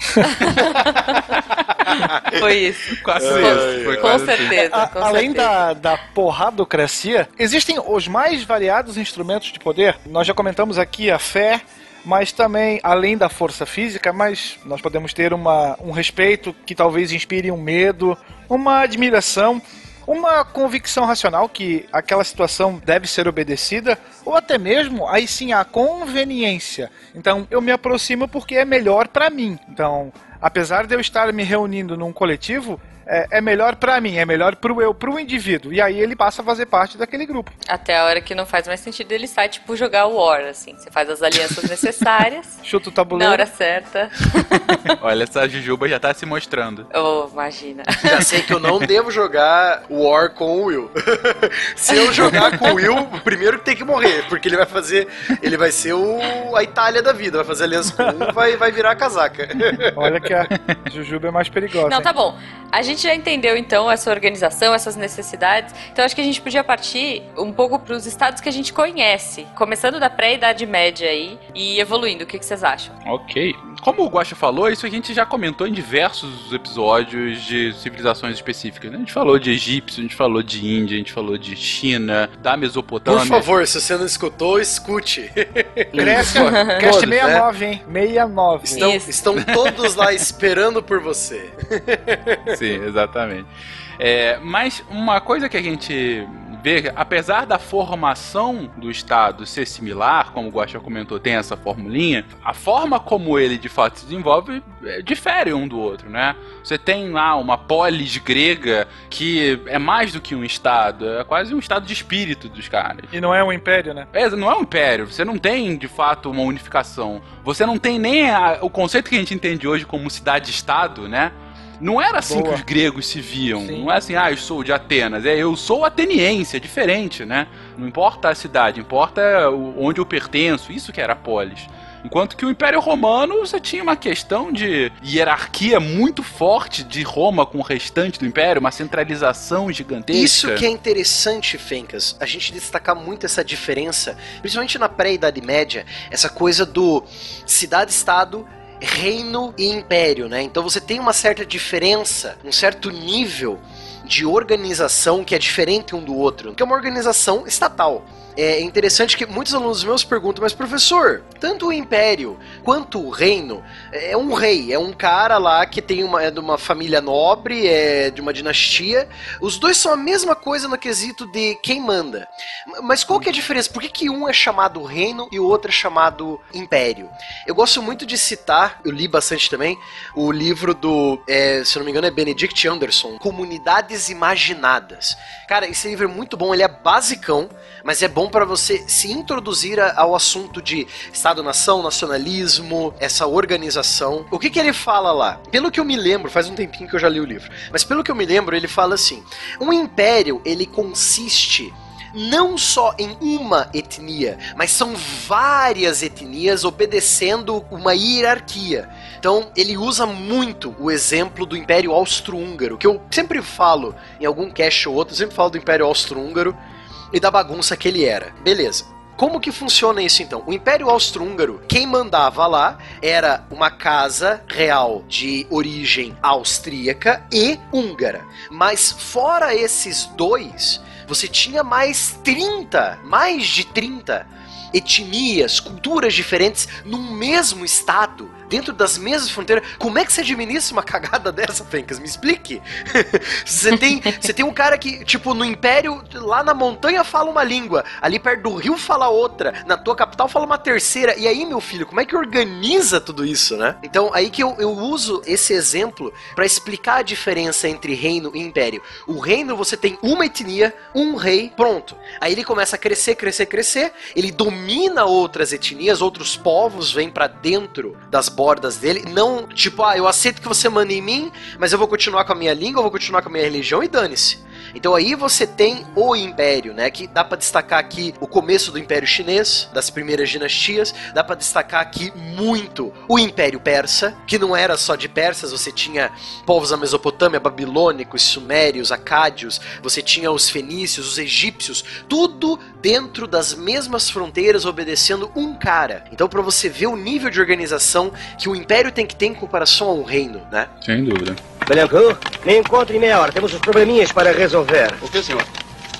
Foi isso. Quase isso. Foi com certeza. Com além certeza. Da, da porradocracia, existem os mais variados instrumentos de poder. Nós já comentamos aqui a fé, mas também, além da força física, mas nós podemos ter uma, um respeito que talvez inspire um medo, uma admiração uma convicção racional que aquela situação deve ser obedecida, ou até mesmo, aí sim, a conveniência. Então, eu me aproximo porque é melhor para mim. Então, apesar de eu estar me reunindo num coletivo, é, é melhor para mim, é melhor pro eu, pro indivíduo. E aí ele passa a fazer parte daquele grupo. Até a hora que não faz mais sentido ele sai, tipo, jogar o War, assim. Você faz as alianças necessárias. <laughs> Chuta o tabuleiro. Na hora certa. <laughs> Olha, essa Jujuba já tá se mostrando. Oh, imagina. <laughs> Já sei que eu não devo jogar War com o Will. se eu jogar com o Will, primeiro tem que morrer, porque ele vai fazer. Ele vai ser o, a Itália da vida, vai fazer aliança com um, vai, vai virar a casaca. Olha que a Jujuba é mais perigosa. Não, tá bom. A gente já entendeu então essa organização, essas necessidades. Então acho que a gente podia partir um pouco para os estados que a gente conhece, começando da pré-idade média aí e evoluindo. O que, que vocês acham? Ok. Como o Guacha falou, isso a gente já comentou em diversos episódios de civilizações específicas. Né? A gente falou de egípcio, a gente falou de Índia, a gente falou de China, da Mesopotâmia. Por favor, se você não escutou, escute. Cresce, Cast 69, né? hein? 69. Estão, estão todos lá esperando por você. Sim, <laughs> exatamente. É, mas uma coisa que a gente que, apesar da formação do Estado ser similar, como o Guaxa comentou, tem essa formulinha, a forma como ele de fato se desenvolve é, difere um do outro, né? Você tem lá uma polis grega que é mais do que um Estado, é quase um estado de espírito dos caras. E não é um império, né? É, não é um império, você não tem de fato uma unificação. Você não tem nem a- o conceito que a gente entende hoje como cidade-estado, né? Não era assim Boa. que os gregos se viam. Sim. Não é assim, ah, eu sou de Atenas. É, eu sou ateniense, é diferente, né? Não importa a cidade, importa onde eu pertenço. Isso que era a polis. Enquanto que o Império Romano, você tinha uma questão de hierarquia muito forte de Roma com o restante do Império, uma centralização gigantesca. Isso que é interessante, Fencas, a gente destacar muito essa diferença, principalmente na pré-Idade Média, essa coisa do cidade-estado, reino e império, né? Então você tem uma certa diferença, um certo nível de organização que é diferente um do outro, que é uma organização estatal. É interessante que muitos alunos meus perguntam, mas professor, tanto o império quanto o reino é um rei, é um cara lá que tem uma, é de uma família nobre, é de uma dinastia. Os dois são a mesma coisa no quesito de quem manda. Mas qual que é a diferença? Por que, que um é chamado reino e o outro é chamado império? Eu gosto muito de citar, eu li bastante também, o livro do, é, se não me engano, é Benedict Anderson, Imaginadas. Cara, esse livro é muito bom, ele é basicão, mas é bom para você se introduzir ao assunto de Estado-nação, nacionalismo, essa organização. O que, que ele fala lá? Pelo que eu me lembro, faz um tempinho que eu já li o livro, mas pelo que eu me lembro, ele fala assim: um império ele consiste não só em uma etnia, mas são várias etnias obedecendo uma hierarquia. Então, ele usa muito o exemplo do Império Austro-Húngaro, que eu sempre falo em algum cast ou outro, eu sempre falo do Império Austro-Húngaro e da bagunça que ele era. Beleza. Como que funciona isso então? O Império Austro-Húngaro, quem mandava lá era uma casa real de origem austríaca e húngara. Mas fora esses dois, você tinha mais 30, mais de 30 etnias, culturas diferentes num mesmo estado, dentro das mesmas fronteiras. Como é que você administra uma cagada dessa, Fencas? Me explique. <laughs> você tem, você tem um cara que, tipo, no império, lá na montanha fala uma língua, ali perto do rio fala outra, na tua capital fala uma terceira. E aí, meu filho, como é que organiza tudo isso, né? Então, aí que eu, eu uso esse exemplo para explicar a diferença entre reino e império. O reino você tem uma etnia, um rei, pronto. Aí ele começa a crescer, crescer, crescer. Ele domina outras etnias, outros povos vêm para dentro das bordas dele. Não tipo, ah, eu aceito que você manda em mim, mas eu vou continuar com a minha língua, eu vou continuar com a minha religião e dane-se. Então aí você tem o Império, né? Que dá pra destacar aqui o começo do Império Chinês, das primeiras dinastias. Dá pra destacar aqui muito o Império Persa, que não era só de persas, você tinha povos da Mesopotâmia, babilônicos, sumérios, acádios, você tinha os fenícios, os egípcios, tudo dentro das mesmas fronteiras, obedecendo um cara. Então pra você ver o nível de organização que o Império tem que ter em comparação ao reino, né? Sem dúvida. Belencourt, me encontre em meia hora. Temos uns probleminhas para resolver. O que, senhor?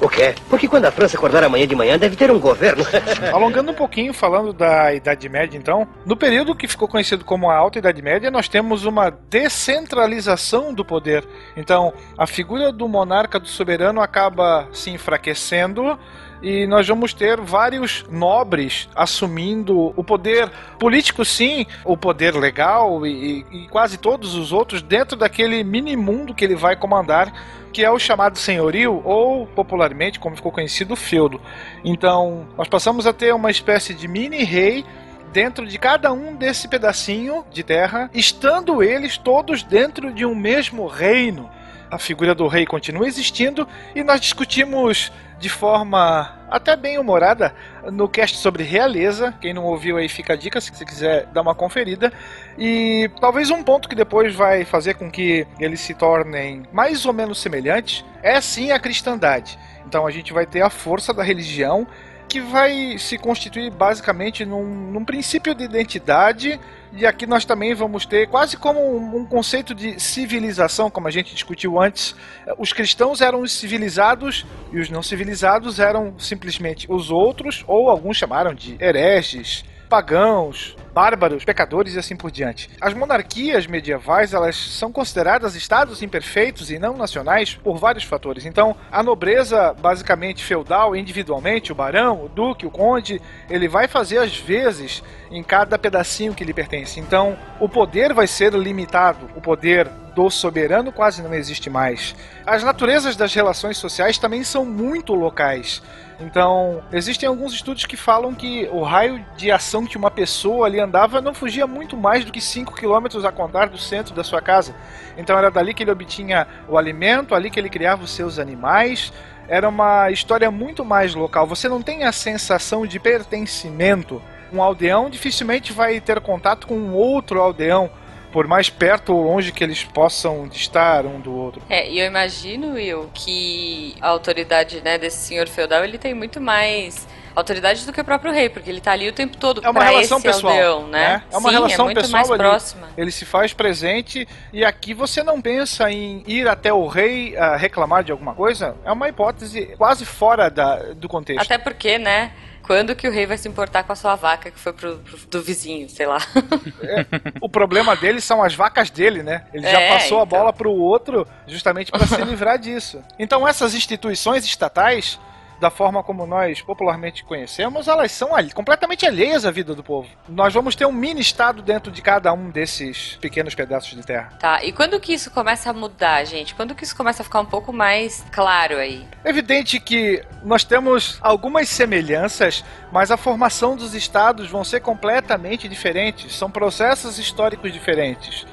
O quê? Porque quando a França acordar amanhã de manhã, deve ter um governo. <laughs> Alongando um pouquinho, falando da Idade Média, então, no período que ficou conhecido como a Alta Idade Média, nós temos uma descentralização do poder. Então, a figura do monarca, do soberano, acaba se enfraquecendo e nós vamos ter vários nobres assumindo o poder político, sim, o poder legal e, e quase todos os outros dentro daquele mini mundo que ele vai comandar que é o chamado senhorio, ou popularmente, como ficou conhecido, feudo. Então, nós passamos a ter uma espécie de mini-rei dentro de cada um desse pedacinho de terra, estando eles todos dentro de um mesmo reino. A figura do rei continua existindo e nós discutimos de forma até bem humorada no cast sobre realeza. Quem não ouviu aí fica a dica se você quiser dar uma conferida. E talvez um ponto que depois vai fazer com que eles se tornem mais ou menos semelhantes é sim a cristandade. Então a gente vai ter a força da religião que vai se constituir basicamente num, num princípio de identidade. E aqui nós também vamos ter quase como um, um conceito de civilização, como a gente discutiu antes. Os cristãos eram os civilizados e os não civilizados eram simplesmente os outros, ou alguns chamaram de hereges, pagãos, bárbaros, pecadores e assim por diante. As monarquias medievais, elas são consideradas estados imperfeitos e não nacionais por vários fatores. Então, a nobreza, basicamente feudal, individualmente, o barão, o duque, o conde, ele vai fazer as vezes em cada pedacinho que lhe pertence. Então, o poder vai ser limitado. O poder do soberano quase não existe mais. As naturezas das relações sociais também são muito locais. Então, existem alguns estudos que falam que o raio de ação que uma pessoa ali andava não fugia muito mais do que 5 km a contar do centro da sua casa. Então, era dali que ele obtinha o alimento, ali que ele criava os seus animais. Era uma história muito mais local. Você não tem a sensação de pertencimento. Um aldeão dificilmente vai ter contato com um outro aldeão por mais perto ou longe que eles possam estar um do outro. É, e eu imagino, Will, que a autoridade né, desse senhor feudal ele tem muito mais autoridade do que o próprio rei, porque ele tá ali o tempo todo é uma relação pessoal, aldeão, né? né? É uma Sim, relação é muito pessoal mais ali. próxima. Ele se faz presente e aqui você não pensa em ir até o rei uh, reclamar de alguma coisa. É uma hipótese quase fora da, do contexto. Até porque, né? Quando que o rei vai se importar com a sua vaca que foi pro, pro do vizinho, sei lá? <laughs> É, o problema dele são as vacas dele, né? Ele já É, passou a então. bola pro outro justamente para se livrar disso. Então essas instituições estatais, da forma como nós popularmente conhecemos, elas são completamente alheias à vida do povo. Nós vamos ter um mini estado dentro de cada um desses pequenos pedaços de terra. Tá, e quando que isso começa a mudar, gente? Quando que isso começa a ficar um pouco mais claro aí? É evidente que nós temos algumas semelhanças, mas a formação dos estados vão ser completamente diferentes. São processos históricos diferentes.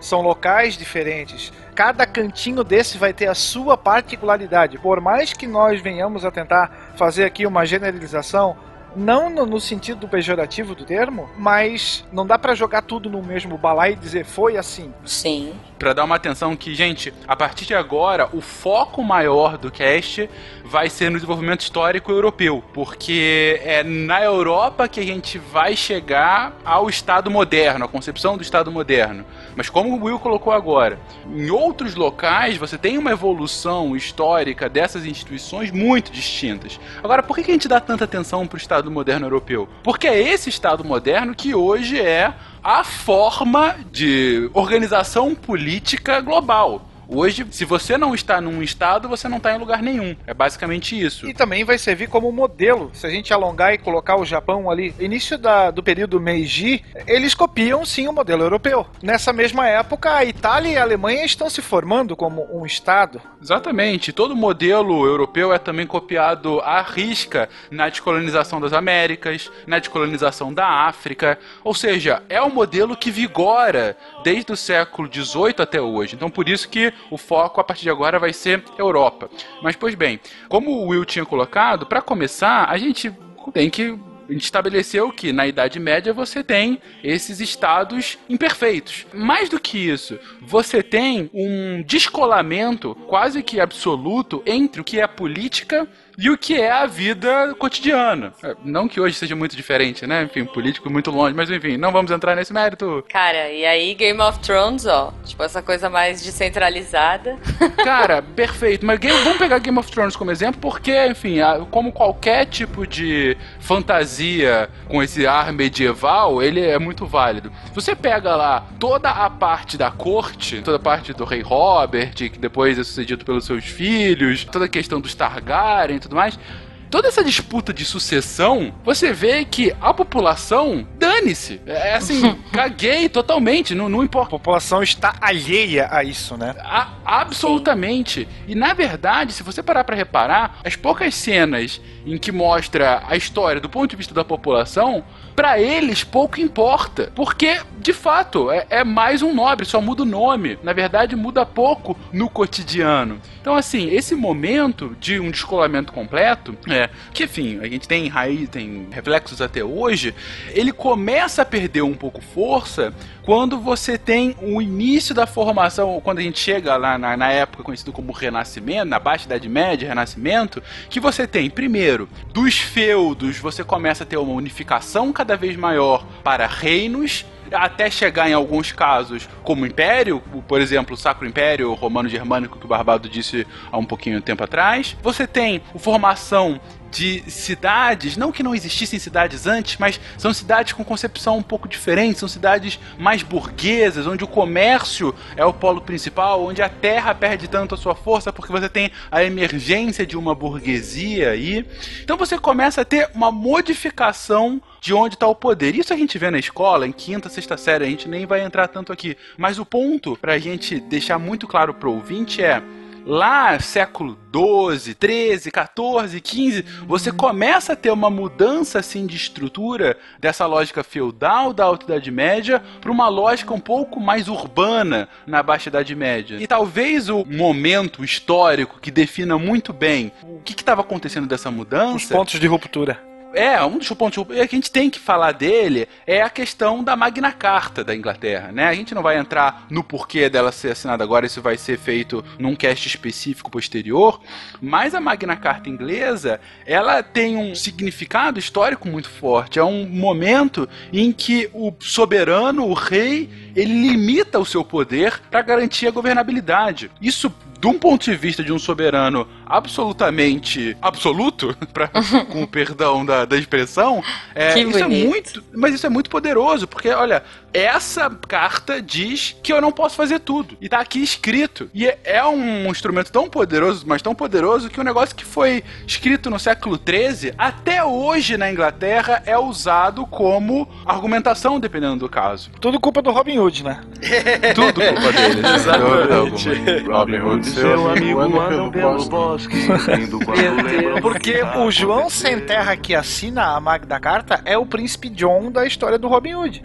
São locais diferentes. Cada cantinho desse vai ter a sua particularidade. Por mais que nós venhamos a tentar fazer aqui uma generalização, não no, no sentido pejorativo do termo, mas não dá pra jogar tudo no mesmo balaio e dizer foi assim. Sim. Pra dar uma atenção que, gente, a partir de agora, o foco maior do cast vai ser no desenvolvimento histórico europeu, porque é na Europa que a gente vai chegar ao Estado moderno, à concepção do Estado moderno. Mas como o Will colocou agora, em outros locais você tem uma evolução histórica dessas instituições muito distintas. Agora, por que a gente dá tanta atenção para o Estado moderno europeu? Porque é esse Estado moderno que hoje é a forma de organização política global. Hoje, se você não está num estado, você não está em lugar nenhum. É basicamente isso. E também vai servir como modelo. Se a gente alongar e colocar o Japão ali, início da, do período Meiji, eles copiam sim o modelo europeu. Nessa mesma época, a Itália e a Alemanha estão se formando como um estado. Exatamente. Todo modelo europeu é também copiado à risca na descolonização das Américas, na descolonização da África. Ou seja, é um modelo que vigora desde o século XVIII até hoje. Então, por isso que o foco a partir de agora vai ser Europa. Mas, pois bem, como o Will tinha colocado, para começar, a gente tem que a gente estabeleceu que na Idade Média você tem esses estados imperfeitos. Mais do que isso, você tem um descolamento quase que absoluto entre o que é política e o que é a vida cotidiana. É, Não que hoje seja muito diferente, né? Enfim, político muito longe, mas enfim, não vamos entrar nesse mérito. Cara, e aí Game of Thrones, ó, tipo essa coisa mais descentralizada. <laughs> Cara, perfeito. Mas Game- vamos pegar Game of Thrones como exemplo, porque, enfim, como qualquer tipo de fantasia com esse ar medieval, ele é muito válido. Você pega lá toda a parte da corte, toda a parte do rei Robert, que depois é sucedido pelos seus filhos, toda a questão dos Targaryen tudo mais. Toda essa disputa de sucessão, você vê que a população, dane-se. É assim, <laughs> caguei totalmente, não, não importa. A população está alheia a isso, né? A- absolutamente. E na verdade, se você parar pra reparar, as poucas cenas em que mostra a história do ponto de vista da população, pra eles pouco importa, porque de fato é, é mais um nobre, só muda o nome. Na verdade, muda pouco no cotidiano. Então, assim, esse momento de um descolamento completo, é que enfim, a gente tem raiz, tem reflexos até hoje, ele começa a perder um pouco força quando você tem o início da formação, quando a gente chega lá na, na época conhecido como Renascimento, na Baixa Idade Média, Renascimento, que você tem, primeiro, dos feudos, você começa a ter uma unificação cada vez maior para reinos, até chegar em alguns casos como império, por exemplo, o Sacro Império Romano-Germânico que o Barbado disse há um pouquinho tempo atrás. Você tem formação de cidades, não que não existissem cidades antes, mas são cidades com concepção um pouco diferente, são cidades mais burguesas, onde o comércio é o polo principal, onde a terra perde tanto a sua força porque você tem a emergência de uma burguesia aí. Então você começa a ter uma modificação de onde está o poder. Isso a gente vê na escola, em quinta, sexta série, a gente nem vai entrar tanto aqui. Mas o ponto, para a gente deixar muito claro pro ouvinte, é lá século 12, 13, 14, 15, você começa a ter uma mudança assim de estrutura dessa lógica feudal da Alta Idade Média para uma lógica um pouco mais urbana na Baixa Idade Média. E talvez o momento histórico que defina muito bem o que estava acontecendo dessa mudança. Os pontos de ruptura. É, um dos pontos que a gente tem que falar dele é a questão da Magna Carta da Inglaterra, né? A gente não vai entrar no porquê dela ser assinada agora, isso vai ser feito num cast específico posterior, mas a Magna Carta inglesa, ela tem um significado histórico muito forte. É um momento em que o soberano, o rei, ele limita o seu poder para garantir a governabilidade. Isso de um ponto de vista de um soberano absolutamente absoluto, <laughs> pra, <laughs> com o perdão da, da expressão, é, isso é muito. Mas isso é muito poderoso, porque, olha, essa carta diz que eu não posso fazer tudo. E tá aqui escrito. E é, é um instrumento tão poderoso, mas tão poderoso, que um negócio que foi escrito no século XIII, até hoje na Inglaterra, é usado como argumentação, dependendo do caso. Tudo culpa do Robin Hood, né? <laughs> Tudo culpa deles. Exatamente. Robin Hood, seu amigo, andam pelo bosque. <laughs> Porque o João Sem Terra que assina a Magna Carta é o príncipe John da história do Robin Hood.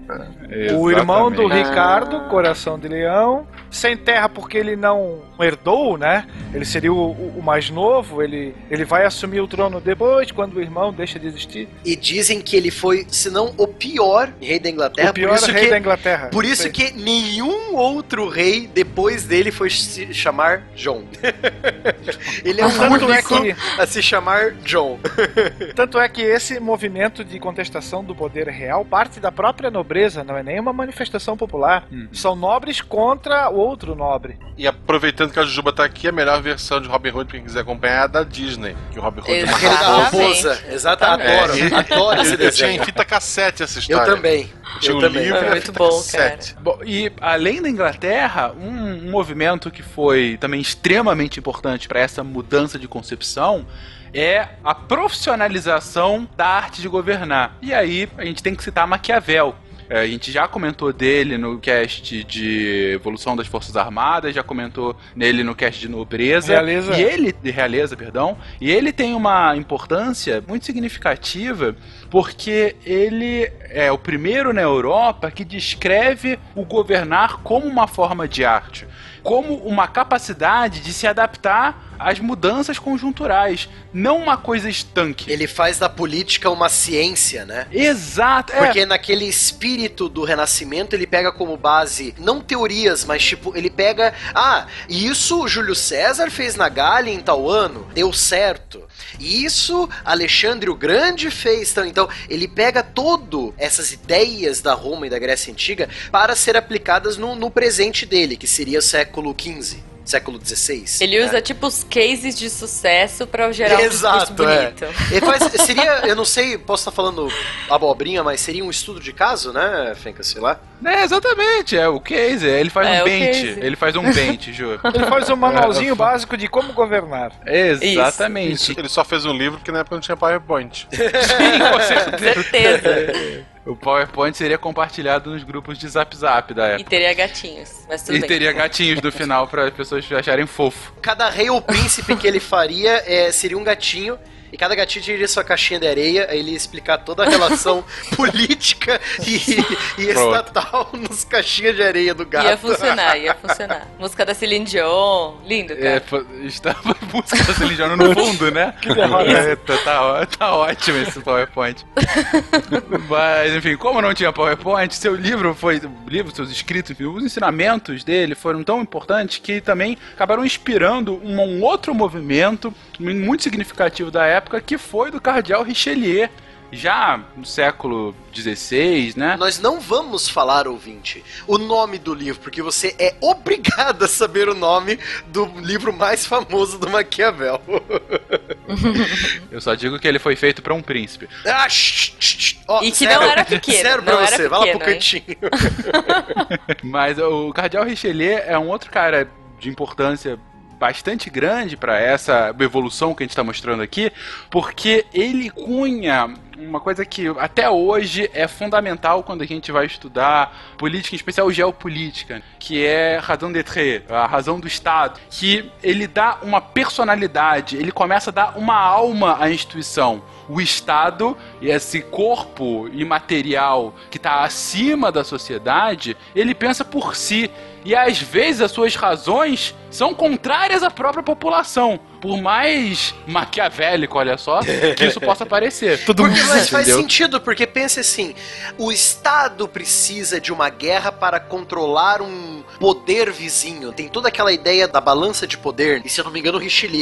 O irmão do Exatamente. Ricardo, coração de leão. Sem terra porque ele não herdou, né? Ele seria o, o- o mais novo, ele, ele vai assumir o trono depois, quando o irmão deixa de existir. E dizem que ele foi, se não o pior rei da Inglaterra. o pior por isso rei que, da Inglaterra. Por isso que nenhum outro rei depois dele foi se chamar John. <laughs> ele é o Tanto é único que- a se chamar John. <laughs> Tanto é que esse movimento de contestação do poder real parte da própria nobreza, não é nem uma manifestação popular. São nobres contra o outro nobre. E aproveitando que a Jujuba tá aqui, a melhor versão de Robin Hood, pra quem quiser acompanhar, é a da Disney. Que o Robin Hood é uma Aquele da Exatamente. raposa. Exato, adoro. É, adoro esse Eu tinha desenho. em fita cassete essa Eu história. também. Tinha Eu o também. livro e É muito fita bom, cassete. Bom, e além da Inglaterra, um, um movimento que foi também extremamente importante para essa mudança de concepção é a profissionalização da arte de governar. E aí a gente tem que citar Maquiavel. É, a gente já comentou dele no cast de Evolução das Forças Armadas, já comentou nele no cast de Nobreza. Realeza. E ele, de Realeza, perdão, e ele tem uma importância muito significativa porque ele é o primeiro na Europa que descreve o governar como uma forma de arte, como uma capacidade de se adaptar às mudanças conjunturais, não uma coisa estanque. Ele faz da política uma ciência, né? Exato, é. Porque naquele espírito do renascimento, ele pega como base, não teorias, mas tipo, ele pega. Ah, isso Júlio César fez na Gália em tal ano, deu certo. Isso Alexandre o Grande fez. Então, então ele pega todo essas ideias da Roma e da Grécia Antiga para ser aplicadas no, no presente dele, que seria o século XV, século XVI. Ele né? usa tipo os cases de sucesso pra gerar um Exato, discurso é. bonito. Ele faz, <laughs> seria, eu não sei, posso estar falando abobrinha, mas seria um estudo de caso, né, Fenca, sei lá? É, exatamente, é o case, ele faz É, um bench, case. ele faz um bench, Ju. <laughs> Ele faz um manualzinho <laughs> básico de como governar. Exatamente. Ele só fez um livro porque na época não tinha PowerPoint. Sim, com certeza. Certeza. O PowerPoint seria compartilhado nos grupos de Zap Zap da E época. teria gatinhos. Mas tudo E bem. teria gatinhos no final para as pessoas acharem fofo. Cada rei ou príncipe que ele faria é, seria um gatinho. E cada gatinho teria sua caixinha de areia, aí ele ia explicar toda a relação <laughs> política e, e estatal nos caixinhas de areia do gato. Ia funcionar, ia funcionar. Música da Celine Dion. Lindo, É, cara. pô, estava a música da Celine Dion no fundo, né? <laughs> É, tá, tá tá ótimo esse PowerPoint. <laughs> Mas, enfim, como não tinha PowerPoint, seu livro foi. O livro, seus escritos, enfim, os ensinamentos dele foram tão importantes que também acabaram inspirando um, um outro movimento muito significativo da época, que foi do cardeal Richelieu. já no século XVI, né? Nós não vamos falar, ouvinte, o nome do livro, porque você é <laughs> obrigado a saber o nome do livro mais famoso do Maquiavel. <laughs> Eu só digo que ele foi feito para um príncipe. Ah, shh, shh, shh. Ó, E que sério, não era pequeno, Sério não pra era você, vai lá pro pequeno, cantinho. <laughs> Mas o Cardeal Richelieu é um outro cara de importância bastante grande para essa evolução que a gente está mostrando aqui, porque ele cunha uma coisa que até hoje é fundamental quando a gente vai estudar política, em especial geopolítica, que é razão d'être, a razão do Estado, que ele dá uma personalidade, ele começa a dar uma alma à instituição. O Estado, esse corpo imaterial que está acima da sociedade, ele pensa por si. E às vezes as suas razões são contrárias à própria população. Por mais maquiavélico, olha só, que isso possa parecer. <laughs> Todo Porque mundo mas faz entendeu? sentido, porque pense assim: o Estado precisa de uma guerra para controlar um poder vizinho. Tem toda aquela ideia da balança de poder. E se eu não me engano, Richelieu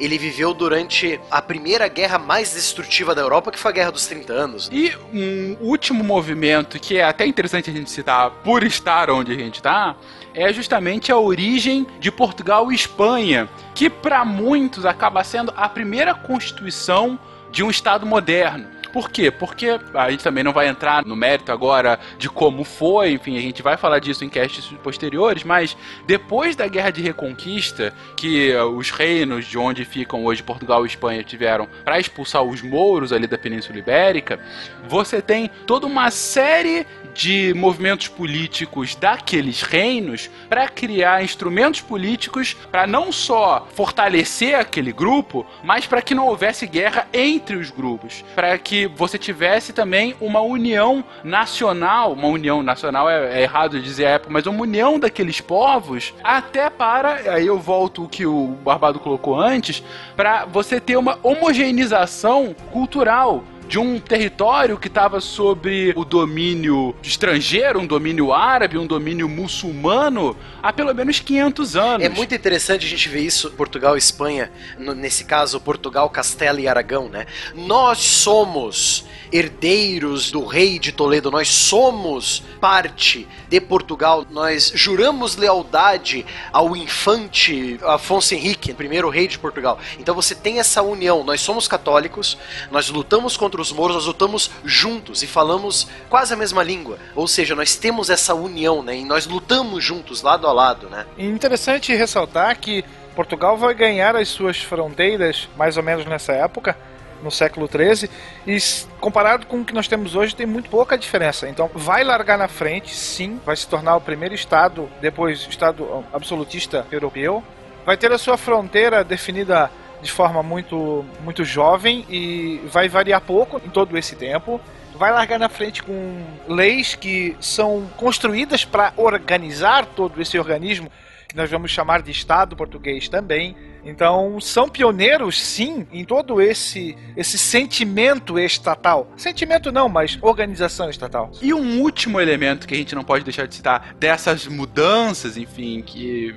ele viveu durante a primeira guerra mais destrutiva da Europa, que foi a Guerra dos 30 anos. E um último movimento que é até interessante a gente citar por estar onde a gente está, é justamente a origem de Portugal e Espanha, que para muitos acaba sendo a primeira constituição de um Estado moderno. Por quê? Porque a gente também não vai entrar no mérito agora de como foi, enfim, a gente vai falar disso em castes posteriores, mas depois da Guerra de Reconquista, que os reinos de onde ficam hoje Portugal e Espanha tiveram para expulsar os mouros ali da Península Ibérica, você tem toda uma série de movimentos políticos daqueles reinos para criar instrumentos políticos para não só fortalecer aquele grupo, mas para que não houvesse guerra entre os grupos, para que você tivesse também uma união nacional, uma união nacional é, é errado dizer época, mas uma união daqueles povos até para, aí eu volto o que o Barbado colocou antes, para você ter uma homogeneização cultural de um território que estava sobre o domínio estrangeiro, um domínio árabe, um domínio muçulmano, há pelo menos 500 anos. É muito interessante a gente ver isso, Portugal e Espanha, no- nesse caso, Portugal, Castela e Aragão, né? Nós somos herdeiros do rei de Toledo, nós somos parte de Portugal, nós juramos lealdade ao infante Afonso Henrique, primeiro rei de Portugal. Então você tem essa união, nós somos católicos, nós lutamos contra os mouros, nós lutamos juntos e falamos quase a mesma língua. Ou seja, nós temos essa união, né? E nós lutamos juntos, lado a lado, né? E interessante ressaltar que Portugal vai ganhar as suas fronteiras mais ou menos nessa época, no século XIII, e comparado com o que nós temos hoje, tem muito pouca diferença. Então, vai largar na frente, sim, vai se tornar o primeiro Estado, depois Estado ó, absolutista europeu, vai ter a sua fronteira definida de forma muito, muito jovem e vai variar pouco em todo esse tempo. Vai largar na frente com leis que são construídas para organizar todo esse organismo que nós vamos chamar de Estado português também. Então, são pioneiros, sim, em todo esse esse sentimento estatal. Sentimento não, mas organização estatal. E um último elemento que a gente não pode deixar de citar dessas mudanças, enfim, que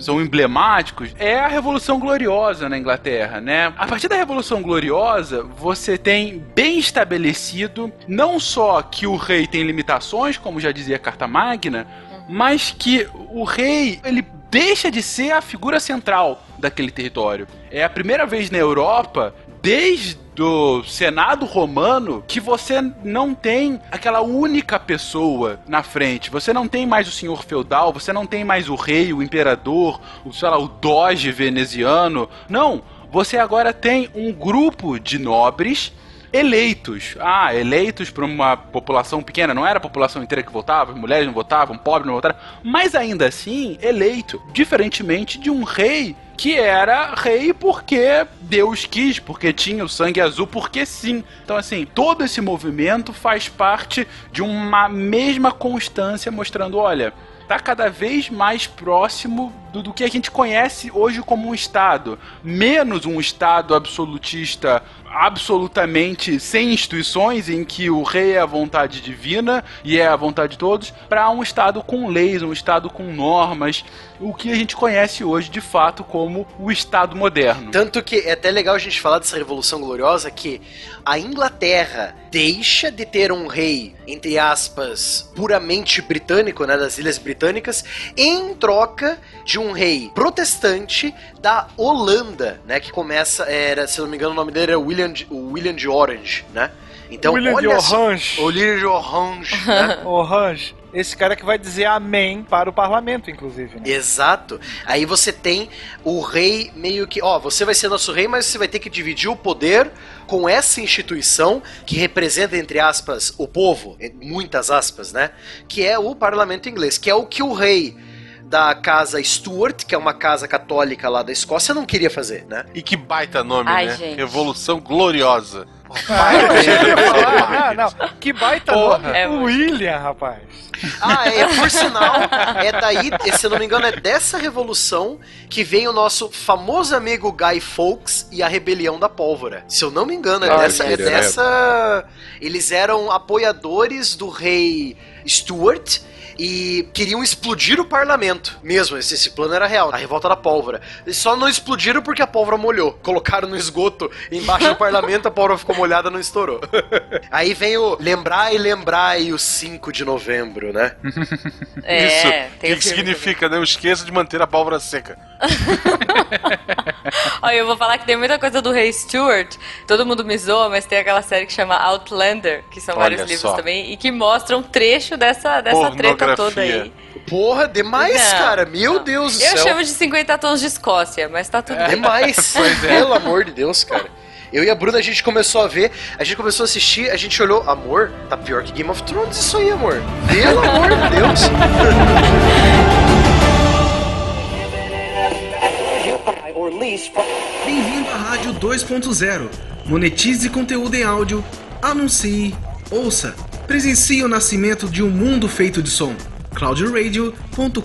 são emblemáticos, é a Revolução Gloriosa na Inglaterra, né? A partir da Revolução Gloriosa, você tem bem estabelecido não só que o rei tem limitações, como já dizia a Carta Magna, mas que o rei, ele deixa de ser a figura central daquele território. É a primeira vez na Europa, desde o Senado romano, que você não tem aquela única pessoa na frente. Você não tem mais o senhor feudal, você não tem mais o rei, o imperador, o, sei lá, o doge veneziano. Não, você agora tem um grupo de nobres eleitos. Ah, eleitos por uma população pequena, não era a população inteira que votava, mulheres não votavam, pobres não votaram, mas ainda assim eleito, diferentemente de um rei que era rei porque Deus quis, porque tinha o sangue azul, porque sim. Então, assim, todo esse movimento faz parte de uma mesma constância mostrando, olha, tá cada vez mais próximo do, do que a gente conhece hoje como um Estado. Menos um Estado absolutista absolutamente sem instituições, em que o rei é a vontade divina e é a vontade de todos, para um Estado com leis, um Estado com normas, o que a gente conhece hoje de fato como o Estado moderno. Tanto que é até legal a gente falar dessa Revolução Gloriosa que a Inglaterra deixa de ter um rei, entre aspas, puramente britânico, né, das Ilhas Britânicas, em troca de um rei protestante da Holanda, né, que começa, era, se não me engano, o nome dele era William de, o William de Orange, né? Então, William de olha só- Orange. William de Orange, <laughs> né? Orange. Esse cara que vai dizer amém para o parlamento, inclusive. Né? Exato. Aí você tem o rei meio que, ó, você vai ser nosso rei, mas você vai ter que dividir o poder com essa instituição que representa entre aspas o povo, muitas aspas, né? Que é o parlamento inglês, que é o que o rei da casa Stuart, que é uma casa católica lá da Escócia, não queria fazer, né? E que baita nome, Ai, né? gente. Revolução Gloriosa. Ah, não. Que baita Porra. nome. É, William, rapaz. Ah, é, por sinal, é daí, se eu não me engano, é dessa revolução que vem o nosso famoso amigo Guy Fawkes e a rebelião da pólvora. Se eu não me engano, é Ah, dessa, é dessa. Eles eram apoiadores do rei Stuart. E queriam explodir o parlamento. Mesmo, esse, esse plano era real. A revolta da pólvora. Eles só não explodiram porque a pólvora molhou. Colocaram no esgoto embaixo do parlamento, a pólvora ficou molhada não estourou. <laughs> Aí vem o lembrar e lembrar e o 5 de novembro, né? <laughs> É, Isso. O tem que, o que significa, né? Não esqueça de manter a pólvora seca. <laughs> Olha, eu vou falar que tem muita coisa do Rei Stewart. Todo mundo me zoa, mas tem aquela série que chama Outlander, que são Olha vários livros só. também, e que mostram um trecho dessa, dessa treta toda aí. Porra, demais, Não, cara. Meu não. Deus do Eu céu. chamo de 50 tons de Escócia, mas tá tudo bem. Demais. <laughs> Pois é. Pelo amor de Deus, cara. Eu e a Bruna, a gente começou a ver, a gente começou a assistir, a gente olhou, amor, tá pior que Game of Thrones isso aí, amor. Pelo amor de Deus. <laughs> Bem-vindo à Rádio 2.0. Monetize conteúdo em áudio, anuncie, ouça, presencie o nascimento de um mundo feito de som. cloudradio.com.br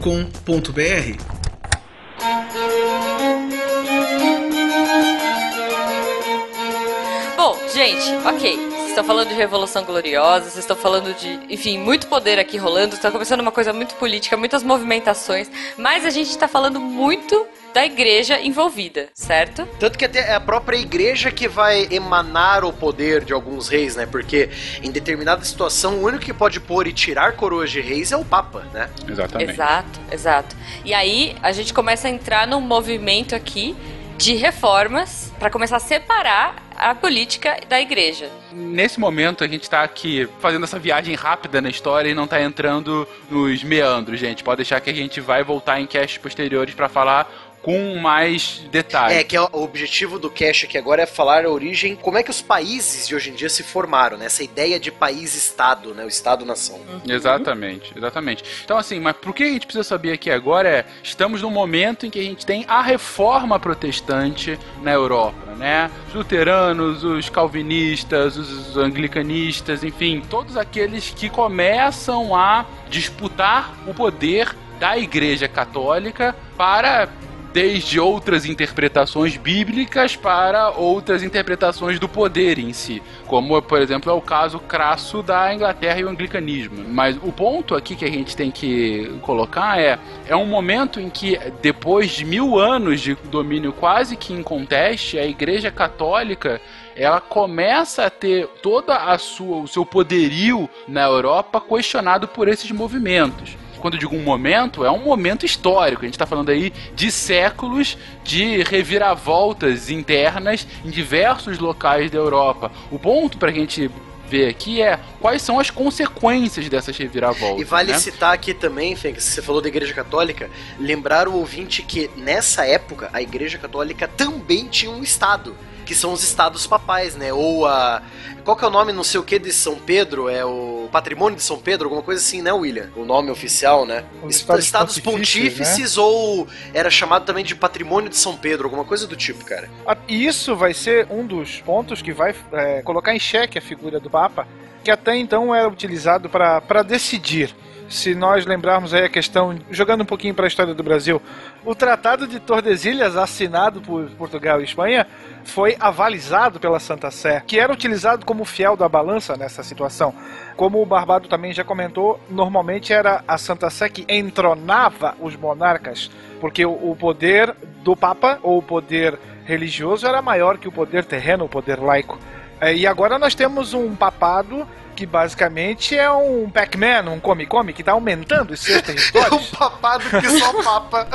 Bom, gente, ok. Vocês estão falando de Revolução Gloriosa, vocês estão falando de, enfim, muito poder aqui rolando, está começando uma coisa muito política, muitas movimentações, mas a gente está falando muito da igreja envolvida, certo? Tanto que até é a própria igreja que vai emanar o poder de alguns reis, né? Porque em determinada situação, o único que pode pôr e tirar coroas de reis é o Papa, né? Exatamente. Exato, exato. E aí a gente começa a entrar num movimento aqui de reformas para começar a separar a política da igreja. Nesse momento, a gente tá aqui fazendo essa viagem rápida na história e não tá entrando nos meandros, gente. Pode deixar que a gente vai voltar em casts posteriores pra falar com mais detalhes. É, que é o objetivo do Cash aqui agora é falar a origem, como é que os países de hoje em dia se formaram, né? Essa ideia de país-estado, né? O Estado-nação. Exatamente, exatamente. Então, assim, mas por que a gente precisa saber aqui agora é, estamos num momento em que a gente tem a reforma protestante na Europa, né? Os luteranos, os calvinistas, os anglicanistas, enfim, todos aqueles que começam a disputar o poder da Igreja Católica para desde outras interpretações bíblicas para outras interpretações do poder em si, como por exemplo é o caso crasso da Inglaterra e o anglicanismo. Mas o ponto aqui que a gente tem que colocar é é um momento em que depois de mil anos de domínio quase que inconteste, a Igreja Católica ela começa a ter toda a sua o seu poderio na Europa questionado por esses movimentos quando eu digo um momento, é um momento histórico. A gente está falando aí de séculos de reviravoltas internas em diversos locais da Europa. O ponto para a gente ver aqui é quais são as consequências dessas reviravoltas. E vale né? citar aqui também, Fênix, você falou da Igreja Católica, lembrar o ouvinte que nessa época a Igreja Católica também tinha um Estado, que são os Estados Papais, né? Ou a. Qual que é o nome, não sei o que, de São Pedro? É o Patrimônio de São Pedro, alguma coisa assim, né, William? O nome oficial, né? Os Est- Estados Pontifícios, Pontífices ou era chamado também de Patrimônio de São Pedro, alguma coisa do tipo, cara. Ah, E isso vai ser um dos pontos que vai é, colocar em xeque a figura do Papa, que até então era utilizado para decidir se nós lembrarmos aí a questão, jogando um pouquinho para a história do Brasil, o Tratado de Tordesilhas, assinado por Portugal e Espanha, foi avalizado pela Santa Sé, que era utilizado como fiel da balança nessa situação. Como o Barbado também já comentou, normalmente era a Santa Sé que entronava os monarcas, porque o poder do Papa ou o poder religioso era maior que o poder terreno, o poder laico. É, e agora nós temos um papado que basicamente é um Pac-Man, um come-come, que tá aumentando os seus territórios. <laughs> É um papado que só papa.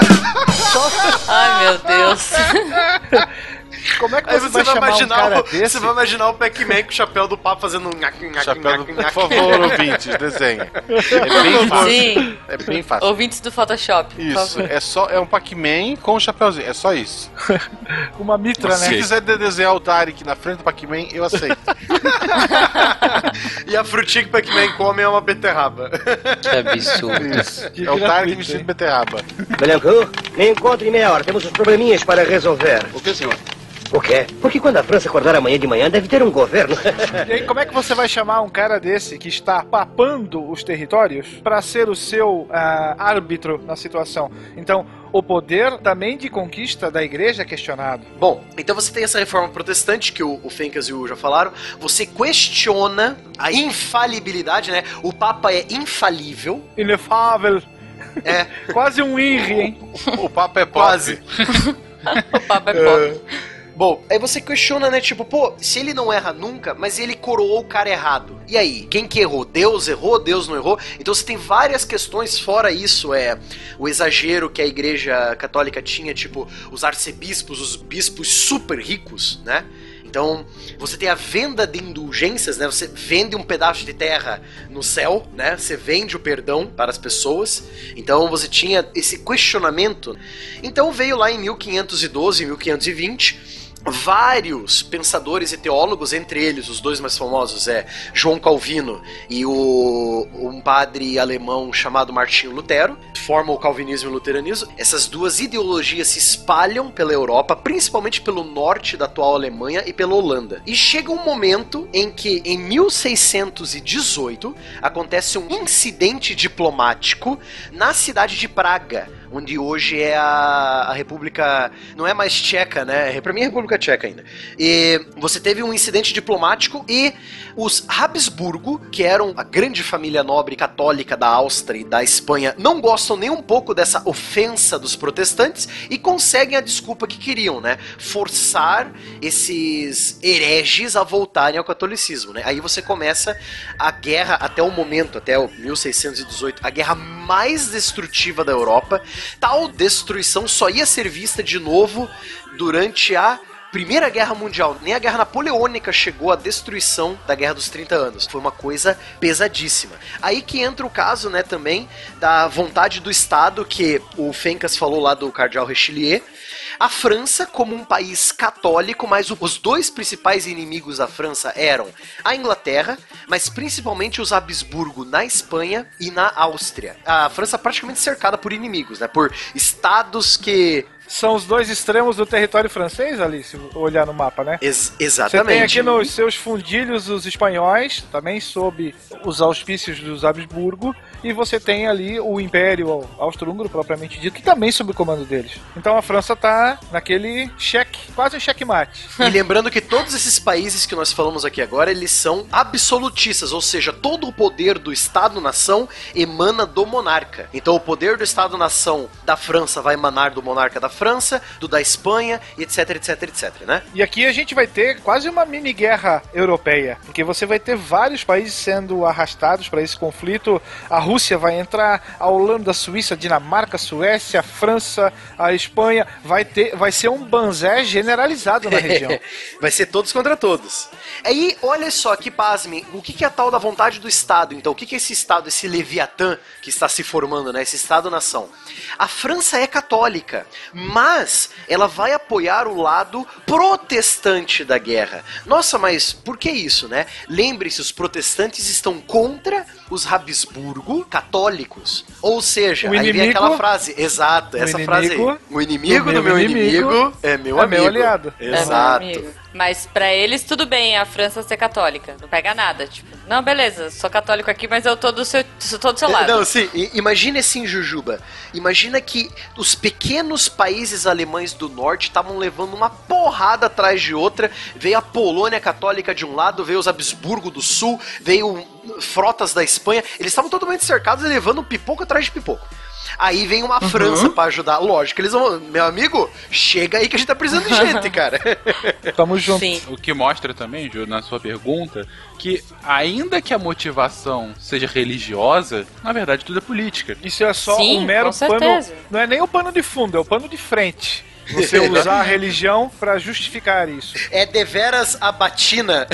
Ai, meu Deus. <laughs> Como é que Aí você, você vai, vai, imaginar um cara o, desse? você vai imaginar o Pac-Man com o chapéu do papo fazendo um nhaque, nhaque, Chapéu do... nhaque, Por nhaque. favor, ouvintes, desenha. É bem fácil. Sim. É bem fácil. Ouvintes do Photoshop, por Isso, é só é um Pac-Man com um chapéuzinho, é só isso. <laughs> Uma mitra, Se né? quiser de- desenhar o Tarek na frente do Pac-Man, eu aceito. <laughs> E a frutinha que o Pac-Man come é uma beterraba. Que absurdo. Isso. Que É o Tarek vestido de beterraba. Belencourt, me encontre em meia hora. Temos uns probleminhas para resolver. O que, senhor? O quê? Porque quando a França acordar amanhã de manhã, deve ter um governo. <laughs> E aí, como é que você vai chamar um cara desse que está papando os territórios para ser o seu ah, árbitro na situação? Então, o poder também de conquista da igreja é questionado. Bom, então você tem essa reforma protestante que o, o Fencas e o já falaram. Você questiona a infalibilidade, né? O Papa é infalível. Inefável. É, <laughs> Quase um IRI, hein? O papo é pop. quase. <laughs> O papo é pop. Bom, aí você questiona, né? Tipo, pô, se ele não erra nunca, mas ele coroou o cara errado. E aí, quem que errou? Deus errou? Deus não errou? Então você tem várias questões fora isso, é o exagero que a igreja católica tinha, tipo, os arcebispos, os bispos super ricos, né? Então, você tem a venda de indulgências, né? Você vende um pedaço de terra no céu, né? Você vende o perdão para as pessoas. Então, você tinha esse questionamento. Então, veio lá em 1512, 1520, vários pensadores e teólogos, entre eles os dois mais famosos é João Calvino e o um padre alemão chamado Martinho Lutero, formam o calvinismo e o luteranismo. Essas duas ideologias se espalham pela Europa, principalmente pelo norte da atual Alemanha e pela Holanda. E chega um momento em que em 1618 acontece um incidente diplomático na cidade de Praga, onde hoje é a, a República. Não é mais tcheca, né? Pra mim é República Tcheca ainda. E você teve um incidente diplomático e os Habsburgo, que eram a grande família nobre católica da Áustria e da Espanha, não gostam nem um pouco dessa ofensa dos protestantes e conseguem a desculpa que queriam, né? Forçar esses hereges a voltarem ao catolicismo, né? Aí você começa a guerra até o momento, até o 1618, a guerra mais destrutiva da Europa. Tal destruição só ia ser vista de novo durante a Primeira Guerra Mundial, nem a Guerra Napoleônica chegou à destruição da Guerra dos 30 Anos. Foi uma coisa pesadíssima. Aí que entra o caso, né, também da vontade do Estado que o Fencas falou lá do Cardeal Richelieu. A França, como um país católico, mas os dois principais inimigos da França eram a Inglaterra, mas principalmente os Habsburgo na Espanha e na Áustria. A França praticamente cercada por inimigos, né? Por estados que. São os dois extremos do território francês ali, se olhar no mapa, né? Ex- Você tem exatamente. aqui nos seus fundilhos os espanhóis, também sob os auspícios dos Habsburgo, e você tem ali o Império Austro-Húngaro, propriamente dito, que também sob o comando deles. Então a França tá naquele cheque, quase um checkmate. <laughs> E lembrando que todos esses países que nós falamos aqui agora, eles são absolutistas, ou seja, todo o poder do Estado-nação emana do monarca. Então o poder do Estado-nação da França vai emanar do monarca da França, do da Espanha, etc, etc, etc, né? E aqui a gente vai ter quase uma mini guerra europeia, porque você vai ter vários países sendo arrastados para esse conflito. A Rússia vai entrar, a Holanda, a Suíça, a Dinamarca, a Suécia, a França, a Espanha, vai ter, vai ser um banzé generalizado na região. <laughs> Vai ser todos contra todos. Aí, olha só que pasme, o que que é a tal da vontade do Estado? Então, o que que é esse Estado, esse Leviatã que está se formando, né? Esse Estado-nação? A França é católica, mas ela vai apoiar o lado protestante da guerra. Nossa, mas por que isso, né? Lembre-se, os protestantes estão contra os Habsburgo católicos. Ou seja, O aí vem inimigo- aquela frase, exato, essa frase aí. inimigo O inimigo do meu inimigo inimigo é meu é amigo. meu aliado. É, meu Exato. amigo. Mas pra eles tudo bem a França ser católica. Não pega nada. Tipo, não, beleza, sou católico aqui, mas eu tô do seu, tô do seu lado. Não, sim, imagina assim, Jujuba. Imagina que os pequenos países alemães do norte estavam levando uma porrada atrás de outra. Veio a Polônia católica de um lado, veio os Habsburgo do sul, veio frotas da Espanha. Eles estavam totalmente cercados e levando pipoco atrás de pipoco. Aí vem uma França pra ajudar. Lógico, eles vão. Meu amigo, chega aí que a gente tá precisando de <laughs> gente, cara. <laughs> Tamo junto. Sim. O que mostra também, Ju, na sua pergunta, que ainda que a motivação seja religiosa, na verdade tudo é política. Isso é só Sim, um mero com pano. Não é nem o pano de fundo, é o pano de frente. Você <laughs> usar a religião pra justificar isso. É deveras a batina.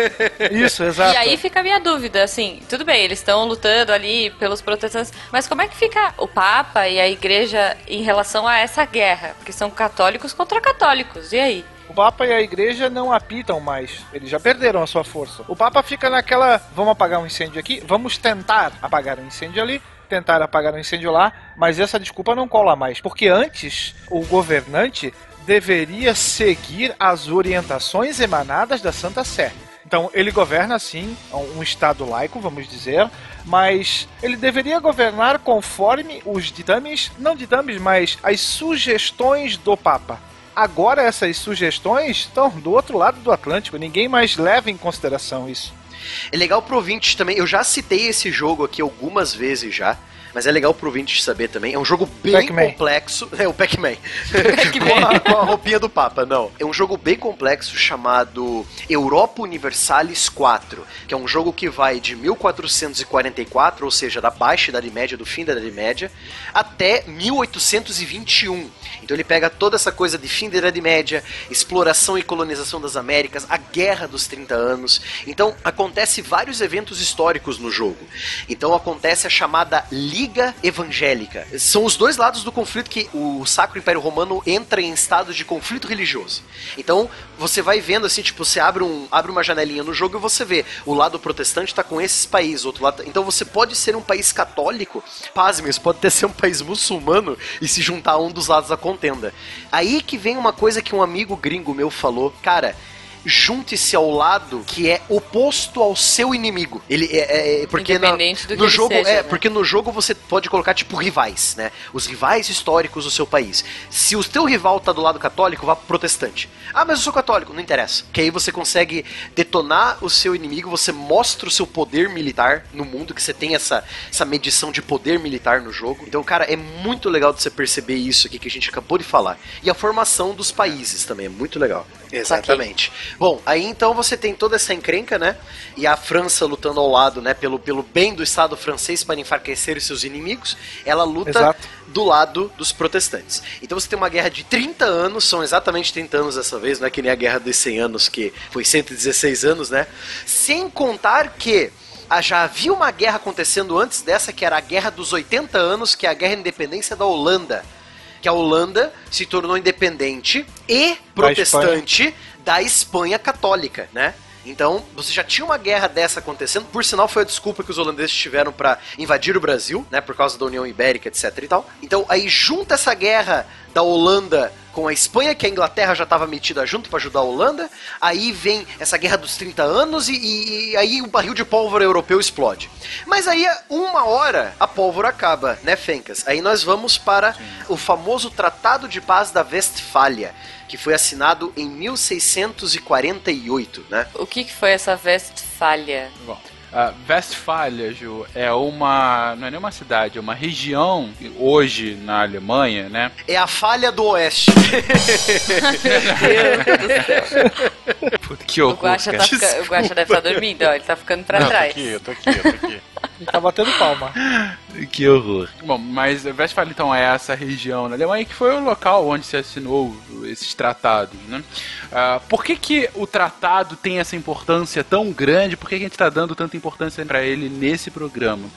<laughs> Isso, exato. E aí fica a minha dúvida, assim, tudo bem, eles estão lutando ali pelos protestantes, mas como é que fica o Papa e a Igreja em relação a essa guerra? Porque são católicos contra católicos, e aí? O Papa e a Igreja não apitam mais. Eles já perderam a sua força. O Papa fica naquela. Vamos apagar um incêndio aqui? Vamos tentar apagar um incêndio ali. Tentar apagar um incêndio lá. Mas essa desculpa não cola mais. Porque antes, o governante deveria seguir as orientações emanadas da Santa Sé. Então, ele governa sim, um Estado laico, vamos dizer, mas ele deveria governar conforme os ditames, não ditames, mas as sugestões do Papa. Agora essas sugestões estão do outro lado do Atlântico, ninguém mais leva em consideração isso. É legal pro ouvinte também. Eu já citei esse jogo aqui algumas vezes já. Mas é legal pro ouvinte saber também. É um jogo bem complexo. <laughs> É o Pac-Man. com, a, com a roupinha do Papa, não. É um jogo bem complexo chamado Europa Universalis 4. Que é um jogo que vai de 1444, ou seja, da baixa Idade Média, do fim da Idade Média, até 1821. Então ele pega toda essa coisa de fim da Idade Média, exploração e colonização das Américas, a Guerra dos 30 Anos. Então acontece vários eventos históricos no jogo. Então acontece a chamada Liga Evangélica. São os dois lados do conflito que o Sacro Império Romano entra em estado de conflito religioso. Então você vai vendo assim, tipo, você abre, um, abre uma janelinha no jogo e você vê o lado protestante está com esses países, outro lado. tá- Então você pode ser um país católico, pasme, você pode até ser um país muçulmano e se juntar a um dos lados da contenda. Aí que vem uma coisa que um amigo gringo meu falou, cara. Junte-se ao lado que é oposto ao seu inimigo. Ele é, é- porque na- Independente do que no ele jogo seja, é né? porque no jogo você pode colocar tipo rivais, né? Os rivais históricos do seu país. Se o teu rival tá do lado católico, vá pro protestante. Ah, mas eu sou católico, não interessa. Que aí você consegue detonar o seu inimigo, você mostra o seu poder militar no mundo, que você tem essa, essa medição de poder militar no jogo. Então, cara, é muito legal de você perceber isso aqui que a gente acabou de falar. E a formação dos países também é muito legal. Exatamente. Bom, aí então você tem toda essa encrenca, né? E a França lutando ao lado, né? Pelo, pelo bem do Estado francês para enfraquecer seus inimigos. Ela luta Exato. do lado dos protestantes. Então você tem uma guerra de 30 anos, são exatamente 30 anos dessa vez, não é que nem a guerra dos 100 anos, que foi 116 anos, né? Sem contar que já havia uma guerra acontecendo antes dessa, que era a Guerra dos 80 anos, que é a Guerra de Independência da Holanda. Que a Holanda se tornou independente e protestante da Espanha católica, né? Então, você já tinha uma guerra dessa acontecendo, por sinal foi a desculpa que os holandeses tiveram pra invadir o Brasil, né, por causa da União Ibérica, etc e tal. Então, aí junta essa guerra da Holanda com a Espanha, que a Inglaterra já estava metida junto pra ajudar a Holanda. Aí vem essa guerra dos 30 anos e, e- e aí o barril de pólvora europeu explode. Mas aí, uma hora, a pólvora acaba, né, Fencas? Aí nós vamos para o famoso Tratado de Paz da Westfália, que foi assinado em 1648, né? O que, que foi essa Westfália? Bom, a Westfália, Ju, é uma. não é nem uma cidade, é uma região, hoje na Alemanha, né? É a falha do oeste. <laughs> Puta, que O horror, Guaxa, cara. tá fica... o Guaxa deve estar dormindo, ó, ele tá ficando pra Não, eu tô trás. aqui, eu tô aqui, eu tô aqui. Ele <laughs> tá batendo palma. Que horror. Bom, mas Westfália então é essa região na Alemanha que foi o local onde se assinou esses tratados, né? Ah, por que, que o tratado tem essa importância tão grande? Por que, que a gente está dando tanta importância para ele nesse programa?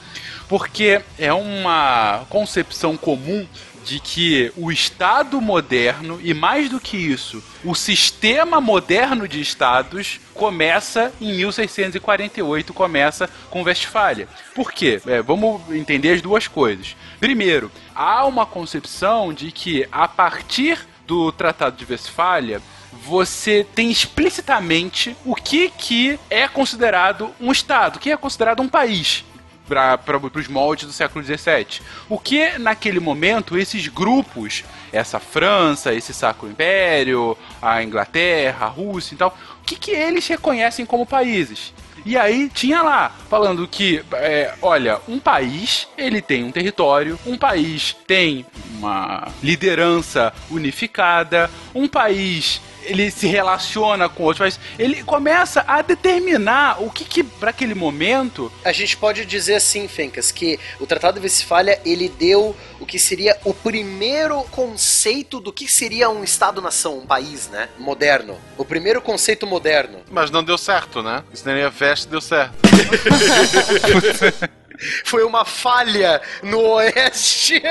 porque é uma concepção comum de que o Estado moderno, e mais do que isso, o sistema moderno de Estados, começa em 1648, começa com Westfália. Por quê? É, vamos entender as duas coisas. Primeiro, há uma concepção de que a partir do Tratado de Westfália, você tem explicitamente o que, que é considerado um Estado, o que é considerado um país para os moldes do século XVII. O que naquele momento esses grupos, essa França, esse Sacro Império, a Inglaterra, a Rússia e tal, o que, que eles reconhecem como países? E aí tinha lá, falando que, é, olha, um país, ele tem um território, um país tem uma liderança unificada, um país ele se relaciona com outros países, ele começa a determinar o que que para aquele momento... A gente pode dizer assim, Fencas, que o Tratado de Westfália, ele deu o que seria o primeiro conceito do que seria um Estado-nação, um país, né? Moderno. O primeiro conceito moderno. Mas não deu certo, né? Isso nem a veste deu certo. <laughs> Foi uma falha no Oeste.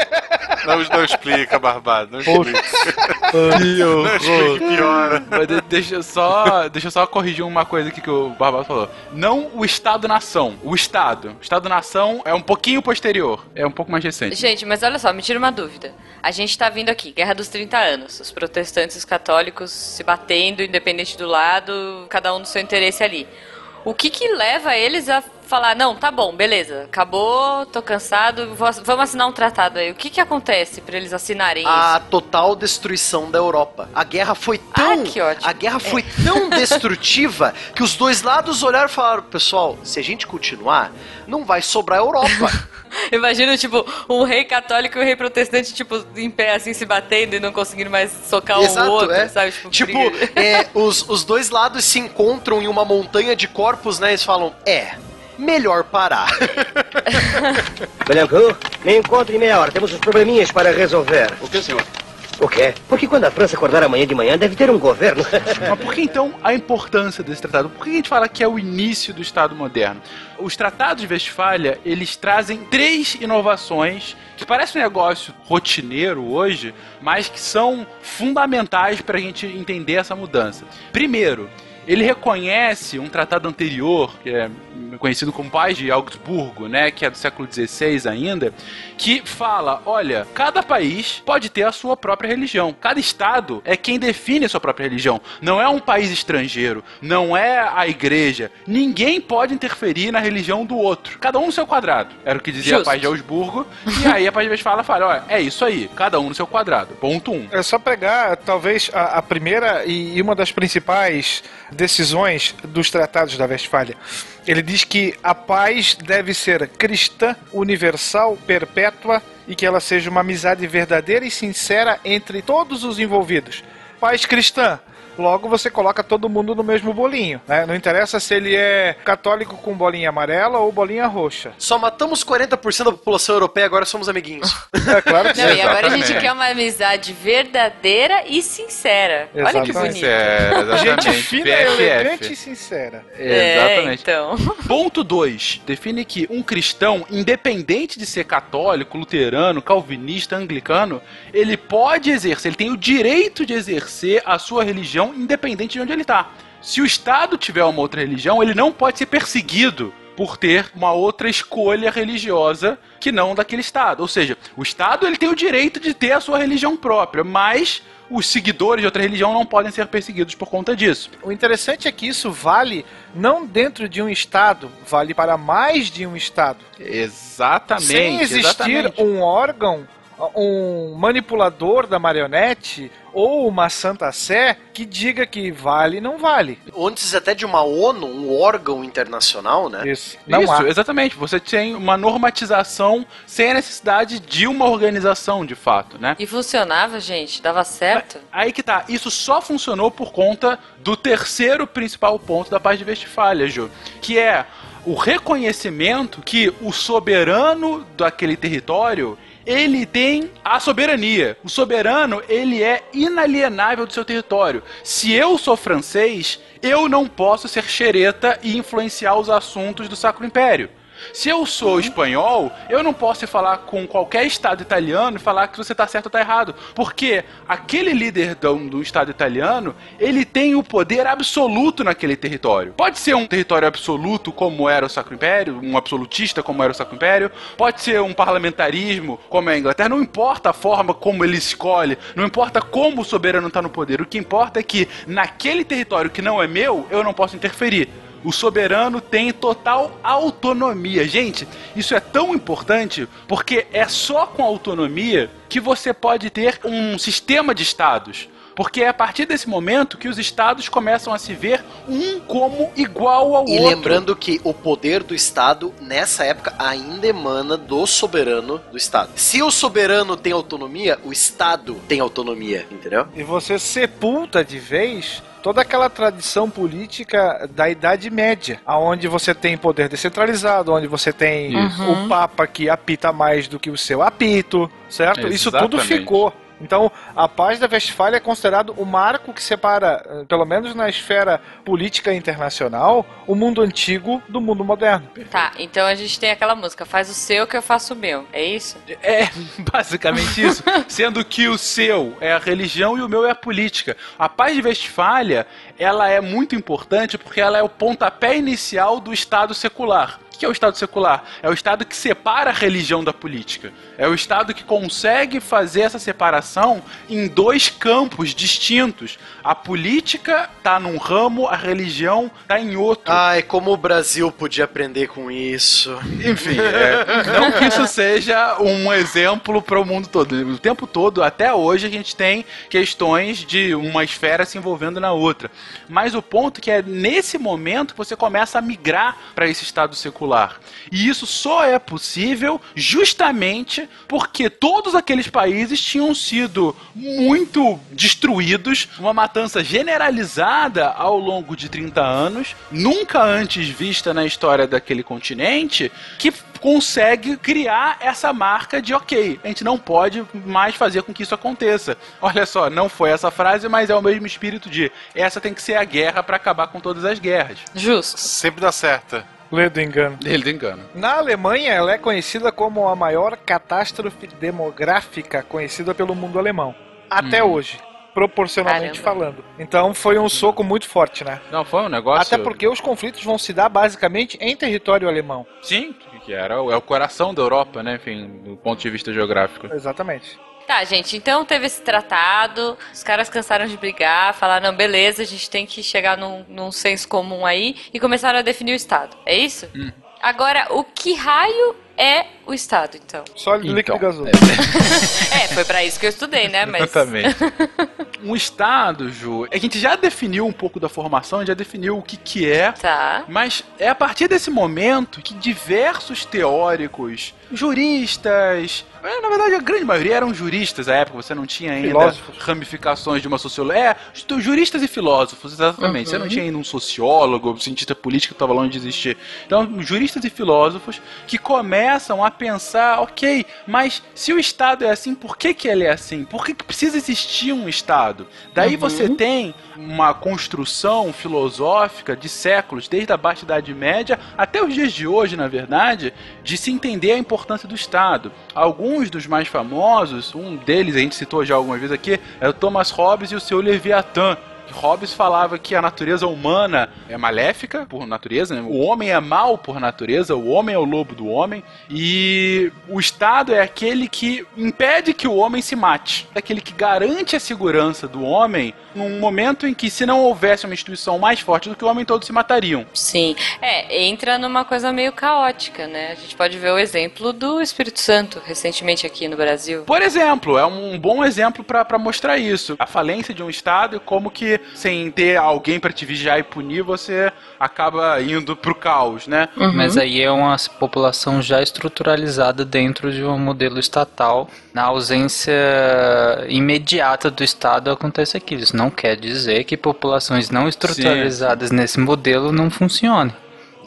Não, não explica, Barbado. Não explica. não explica, piora. Mas de- deixa eu só, deixa eu só corrigir uma coisa aqui que o Barbado falou. Não o Estado-nação, o Estado. O Estado-nação é um pouquinho posterior, é um pouco mais recente. Gente, mas olha só, me tira uma dúvida. A gente tá vindo aqui, Guerra dos 30 anos. Os protestantes e os católicos se batendo, independente do lado, cada um do seu interesse ali. O que que leva eles a falar, não, tá bom, beleza, acabou, tô cansado, vou- vamos assinar um tratado aí. O que que acontece pra eles assinarem A isso? total destruição da Europa. A guerra foi tão. Ah, que ótimo. A guerra foi tão <laughs> destrutiva que os dois lados olharam e falaram: pessoal, se a gente continuar, não vai sobrar Europa. <laughs> Imagina, tipo, um rei católico e um rei protestante, tipo, em pé, assim, se batendo e não conseguindo mais socar um Exato, outro, é. sabe? Tipo, Tipo, é, os, os dois lados se encontram em uma montanha de corpos, né? Eles falam: é, melhor parar. <laughs> Belancourt, me encontre em meia hora. Temos uns probleminhas para resolver. O que, senhor? O quê? Porque quando a França acordar amanhã de manhã, deve ter um governo. <laughs> Mas por que então a importância desse tratado? Por que a gente fala que é o início do Estado moderno? Os tratados de Westfália, eles trazem três inovações que parece um negócio rotineiro hoje, mas que são fundamentais para a gente entender essa mudança. Primeiro, ele reconhece um tratado anterior, que é conhecido como Paz de Augsburgo, né, que é do século XVI ainda, que fala, olha, cada país pode ter a sua própria religião. Cada estado é quem define a sua própria religião. Não é um país estrangeiro, não é a igreja. Ninguém pode interferir na religião do outro. Cada um no seu quadrado. Era o que dizia Justo. a Paz de Augsburgo. e aí a Paz de Westfália fala, olha, é isso aí, cada um no seu quadrado. Ponto um. É só pegar, talvez, a, a primeira e, e uma das principais decisões dos tratados da Westfália. Ele diz que a paz deve ser cristã, universal, perpétua e que ela seja uma amizade verdadeira e sincera entre todos os envolvidos. Paz cristã. Logo você coloca todo mundo no mesmo bolinho, né? Não interessa se ele é católico com bolinha amarela ou bolinha roxa. Só matamos 40% da população europeia, agora somos amiguinhos. <laughs> É claro que Não, sim. e agora a gente Exatamente. quer uma amizade verdadeira e sincera. Olha que Exatamente. bonito. Exatamente. Gente fina, BFF. elegante e sincera. É, então. <laughs> Ponto 2. Define que um cristão, independente de ser católico, luterano, calvinista, anglicano, ele pode exercer, ele tem o direito de exercer a sua religião independente de onde ele está. Se o Estado tiver uma outra religião, ele não pode ser perseguido por ter uma outra escolha religiosa que não daquele Estado. Ou seja, o Estado ele tem o direito de ter a sua religião própria, mas os seguidores de outra religião não podem ser perseguidos por conta disso. O interessante é que isso vale não dentro de um estado, vale para mais de um estado. Exatamente. Sem existir exatamente. um órgão, um manipulador da marionete ou uma santa sé que diga que vale não vale. Antes até de uma ONU, um órgão internacional, né? Isso. Não Isso, há. exatamente. Você tem uma normatização sem a necessidade de uma organização, de fato, né? E funcionava, gente? Dava certo? Aí que tá, isso só funcionou por conta do terceiro principal ponto da paz de Westfália, Ju, que é o reconhecimento que o soberano daquele território ele tem a soberania. O soberano, ele é inalienável do seu território. Se eu sou francês, eu não posso ser xereta e influenciar os assuntos do Sacro Império. Se eu sou espanhol, eu não posso falar com qualquer estado italiano e falar que você tá certo ou tá errado. Porque aquele líder do, do estado italiano, ele tem o poder absoluto naquele território. Pode ser um território absoluto, como era o Sacro Império, um absolutista, como era o Sacro Império. Pode ser um parlamentarismo, como é a Inglaterra. Não importa a forma como ele escolhe, não importa como o soberano está no poder. O que importa é que naquele território que não é meu, eu não posso interferir. O soberano tem total autonomia. Gente, isso é tão importante porque é só com autonomia que você pode ter um sistema de estados. Porque é a partir desse momento que os estados começam a se ver um como igual ao E outro. lembrando que o poder do Estado, nessa época, ainda emana do soberano do Estado. Se o soberano tem autonomia, o Estado tem autonomia, entendeu? E você sepulta de vez toda aquela tradição política da Idade Média, aonde você tem poder descentralizado, onde você tem Isso. o Papa que apita mais do que o seu apito, certo? Isso tudo Exatamente. ficou. Então, a paz da Westfália é considerado o marco que separa, eh, pelo menos na esfera política internacional, o mundo antigo do mundo moderno. Tá, então a gente tem aquela música, faz o seu que eu faço o meu. É isso? É <laughs> basicamente isso. Sendo que o seu é a religião e o meu é a política. A paz de Westfália, ela é muito importante porque ela é o pontapé inicial do Estado secular. Que é o Estado secular? É o Estado que separa a religião da política. É o Estado que consegue fazer essa separação em dois campos distintos. A política tá num ramo, a religião tá em outro. Ai, como o Brasil podia aprender com isso. Enfim, é, não que isso seja um exemplo para o mundo todo. O tempo todo, até hoje, a gente tem questões de uma esfera se envolvendo na outra. Mas o ponto é que é nesse momento que você começa a migrar para esse estado secular. E isso só é possível justamente porque todos aqueles países tinham sido muito destruídos, uma matança generalizada ao longo de 30 anos, nunca antes vista na história daquele continente, que consegue criar essa marca de ok, a gente não pode mais fazer com que isso aconteça. Olha só, não foi essa frase, mas é o mesmo espírito de essa tem que ser a guerra para acabar com todas as guerras. Justo. Sempre dá certo. Lê do engano. Ele do engano. Na Alemanha, ela é conhecida como a maior catástrofe demográfica conhecida pelo mundo alemão. Até hoje, proporcionalmente Caramba. falando. Então foi um soco muito forte, né? Não, foi um negócio. Até porque os conflitos vão se dar basicamente em território alemão. Sim, que era o- é o coração da Europa, né? Enfim, do ponto de vista geográfico. Exatamente. Tá, gente, então teve esse tratado, os caras cansaram de brigar, falaram, não, beleza, a gente tem que chegar num, num senso comum aí, e começaram a definir o Estado. É isso? Agora, o que raio é o Estado, então? Sólido, Então, líquido e gasoso. É, foi pra isso que eu estudei, né? Mas. Exatamente. <laughs> um Estado, Ju, é que a gente já definiu um pouco da formação, já definiu o que, que é. Tá. Mas é a partir desse momento que diversos teóricos, juristas, é, na verdade a grande maioria eram juristas à época, você não tinha ainda Filósofos. ramificações de uma sociologia. É, ju- juristas e filósofos, exatamente. Você não tinha ainda um sociólogo, cientista político que estava longe de existir. Então, juristas e filósofos que começam a pensar, ok, mas se o Estado é assim, por que, que ele é assim? Por que, que precisa existir um Estado? Daí você tem uma construção filosófica de séculos, desde a Baixa Idade Média até os dias de hoje, na verdade, de se entender a importância do Estado. Alguns dos mais famosos, um deles a gente citou já algumas vezes aqui, é o Thomas Hobbes e o seu Leviatã. Hobbes falava que a natureza humana é maléfica por natureza, né? o homem é mau por natureza, o homem é o lobo do homem, e o Estado é aquele que impede que o homem se mate, é aquele que garante a segurança do homem num momento em que, se não houvesse uma instituição mais forte do que o homem, todos se matariam. Sim. É, entra numa coisa meio caótica, né? A gente pode ver o exemplo do Espírito Santo recentemente aqui no Brasil. Por exemplo, é um bom exemplo para mostrar isso. A falência de um Estado e como que, sem ter alguém para te vigiar e punir, você acaba indo pro caos, né? Mas aí é uma população já estruturalizada dentro de um modelo estatal. Na ausência imediata do Estado acontece aquilo. Isso não quer dizer que populações não estruturalizadas nesse modelo não funcionem.